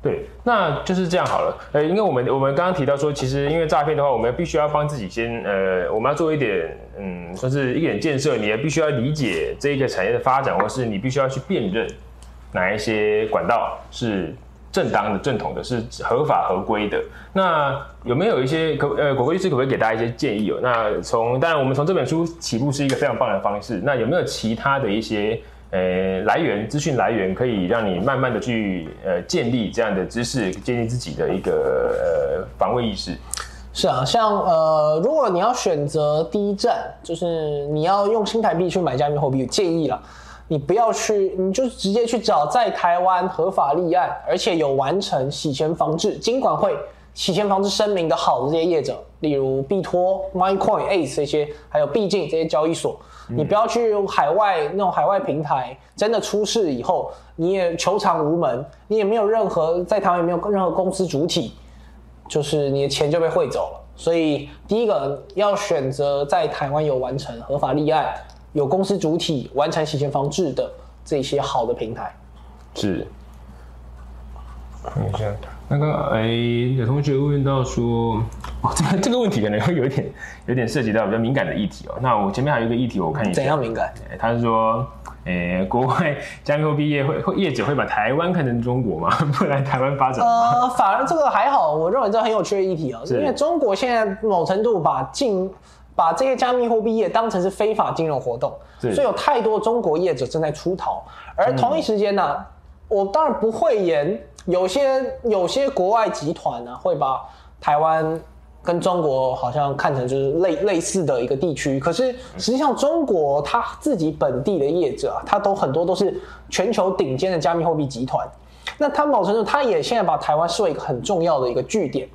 对，那就是这样好了。呃，因为我们我们刚刚提到说，其实因为诈骗的话，我们必须要帮自己先呃，我们要做一点嗯，算是一点建设，你也必须要理解这一个产业的发展，或是你必须要去辨认哪一些管道是正当的、正统的，是合法合规的。那有没有一些可呃，果果律师可不可以给大家一些建议哦？那从当然我们从这本书起步是一个非常棒的方式，那有没有其他的一些？呃，来源资讯来源可以让你慢慢的去呃建立这样的知识，建立自己的一个呃防卫意识。是啊，像呃，如果你要选择第一站，就是你要用新台币去买加密货币，建议了，你不要去，你就直接去找在台湾合法立案，而且有完成洗钱防治、金管会洗钱防治声明的好的这些业者，例如币托、MyCoin、Ace 这些，还有币境这些交易所。你不要去海外那种海外平台，真的出事以后，你也求偿无门，你也没有任何在台湾也没有任何公司主体，就是你的钱就被汇走了。所以第一个要选择在台湾有完成合法立案、有公司主体完成洗钱防治的这些好的平台。是。看一下。那个哎，有同学问到说，哦，这个这个问题可能会有一点，有点涉及到比较敏感的议题哦。那我前面还有一个议题，我看一下。怎样敏感？他是说，诶，国外加密货币业会会业者会把台湾看成中国吗？*laughs* 不来台湾发展呃，反而这个还好，我认为这很有趣的议题哦。因为中国现在某程度把进把这些加密货币业当成是非法金融活动，所以有太多中国业者正在出逃。而同一时间呢，我当然不会言。有些有些国外集团呢，会把台湾跟中国好像看成就是类类似的一个地区，可是实际上中国它自己本地的业者啊，它都很多都是全球顶尖的加密货币集团。那它某程度，它也现在把台湾视为一个很重要的一个据点，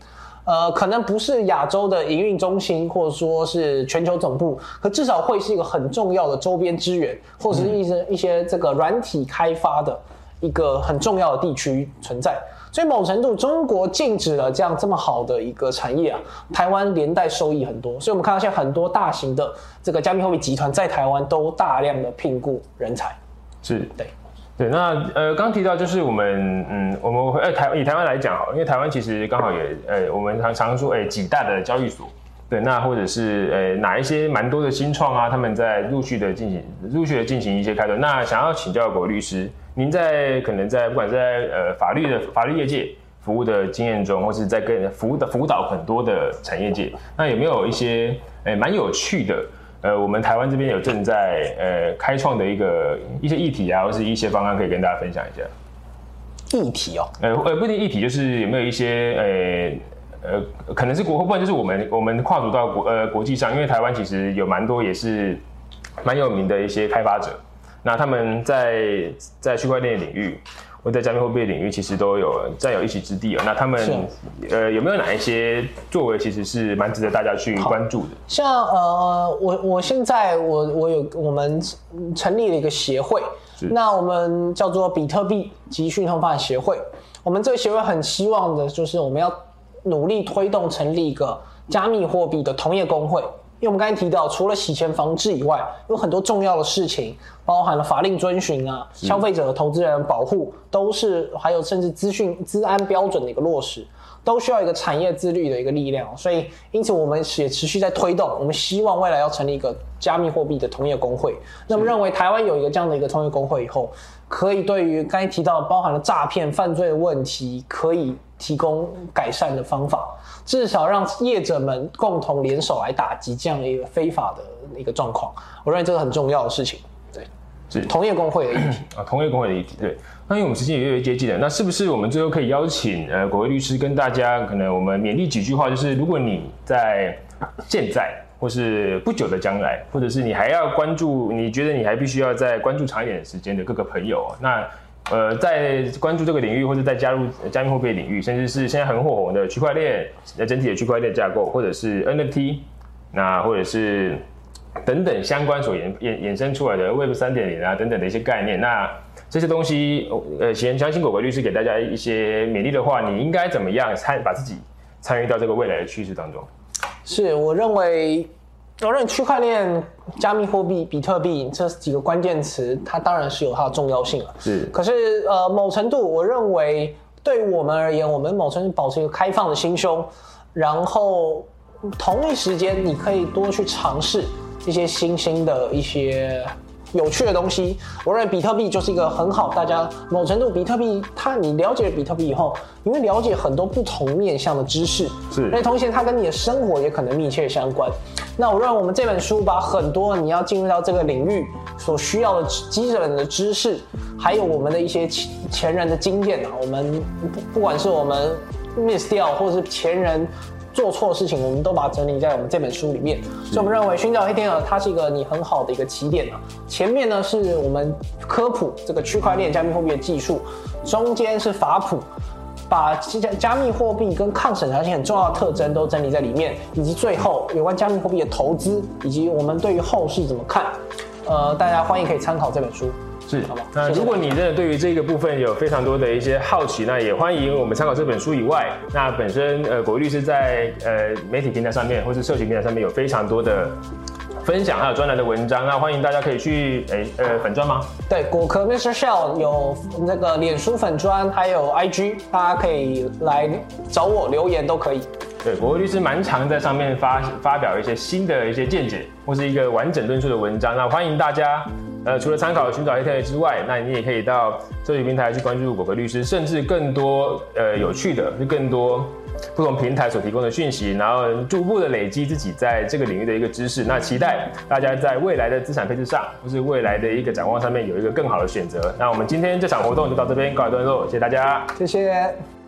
呃，可能不是亚洲的营运中心，或者说是全球总部，可至少会是一个很重要的周边资源，或者是一些一些这个软体开发的。一个很重要的地区存在，所以某程度中国禁止了这样这么好的一个产业啊，台湾连带收益很多。所以我们看到现在很多大型的这个加密货币集团在台湾都大量的聘雇人才。是对，对。那呃，刚提到就是我们嗯，我们呃台以台湾来讲哈，因为台湾其实刚好也呃，我们常常说哎几大的交易所，对，那或者是呃哪一些蛮多的新创啊，他们在陆续的进行陆续的进行一些开拓。那想要请教国律师。您在可能在不管在呃法律的法律业界服务的经验中，或是在跟服务的辅导很多的产业界，那有没有一些诶蛮有趣的呃，我们台湾这边有正在呃开创的一个一些议题啊，或是一些方案可以跟大家分享一下？议题哦，呃呃不一定议题，就是有没有一些呃呃可能是国，不然就是我们我们跨足到国呃国际上，因为台湾其实有蛮多也是蛮有名的一些开发者。那他们在在区块链领域，或在加密货币领域，其实都有占有一席之地了。那他们呃有没有哪一些作为，其实是蛮值得大家去关注的？像呃，我我现在我我有我们成立了一个协会，那我们叫做比特币及讯通发展协会。我们这个协会很希望的就是我们要努力推动成立一个加密货币的同业工会。因为我们刚才提到，除了洗钱防治以外，有很多重要的事情，包含了法令遵循啊、消费者和投资人保护，都是还有甚至资讯资安标准的一个落实，都需要一个产业自律的一个力量。所以，因此我们也持续在推动。我们希望未来要成立一个加密货币的同业工会。那么，认为台湾有一个这样的一个同业工会以后，可以对于刚才提到包含了诈骗犯罪的问题，可以提供改善的方法。至少让业者们共同联手来打击这样的一个非法的一个状况，我认为这个很重要的事情。对，是同业工会的议题啊，同业工会的议题。对，那因为我们时间也越来越接近了，那是不是我们最后可以邀请呃国威律师跟大家可能我们勉励几句话，就是如果你在现在或是不久的将来，或者是你还要关注，你觉得你还必须要在关注长一点时间的各个朋友，那。呃，在关注这个领域，或者在加入加密货币领域，甚至是现在很火红的区块链，呃，整体的区块链架构，或者是 NFT，那或者是等等相关所衍衍衍生出来的 Web 三点零啊等等的一些概念，那这些东西，呃，先相信果果律师给大家一些勉励的话，你应该怎么样参把自己参与到这个未来的趋势当中？是，我认为。我认为区块链、加密货币、比特币这几个关键词，它当然是有它的重要性了。是，可是呃，某程度，我认为对于我们而言，我们某程度保持一个开放的心胸，然后同一时间你可以多去尝试一些新兴的一些。有趣的东西，我认为比特币就是一个很好，大家某程度比特币，它你了解了比特币以后，你会了解很多不同面向的知识，是，那同时它跟你的生活也可能密切相关。那我认为我们这本书把很多你要进入到这个领域所需要的基本的知识，还有我们的一些前前人的经验啊，我们不不管是我们 miss 掉，或者是前人。做错事情，我们都把它整理在我们这本书里面。所以，我们认为寻找黑天鹅，它是一个你很好的一个起点啊。前面呢是我们科普这个区块链加密货币的技术，中间是法普，把加加密货币跟抗审查性很重要的特征都整理在里面，以及最后有关加密货币的投资，以及我们对于后市怎么看。呃，大家欢迎可以参考这本书。是，那如果你真的对于这个部分有非常多的一些好奇，那也欢迎我们参考这本书以外，那本身呃国律师在呃媒体平台上面或是社群平台上面有非常多的分享还有专栏的文章，那欢迎大家可以去诶呃粉砖吗？对，果壳 Mr. Shell 有那个脸书粉砖，还有 IG，大家可以来找我留言都可以。对，果律师蛮常在上面发发表一些新的一些见解或是一个完整论述的文章，那欢迎大家。呃，除了参考寻找黑天之外，那你也可以到社群平台去关注果壳律师，甚至更多呃有趣的，就更多不同平台所提供的讯息，然后逐步的累积自己在这个领域的一个知识。那期待大家在未来的资产配置上，或是未来的一个展望上面有一个更好的选择。那我们今天这场活动就到这边告一段落，谢谢大家，谢谢。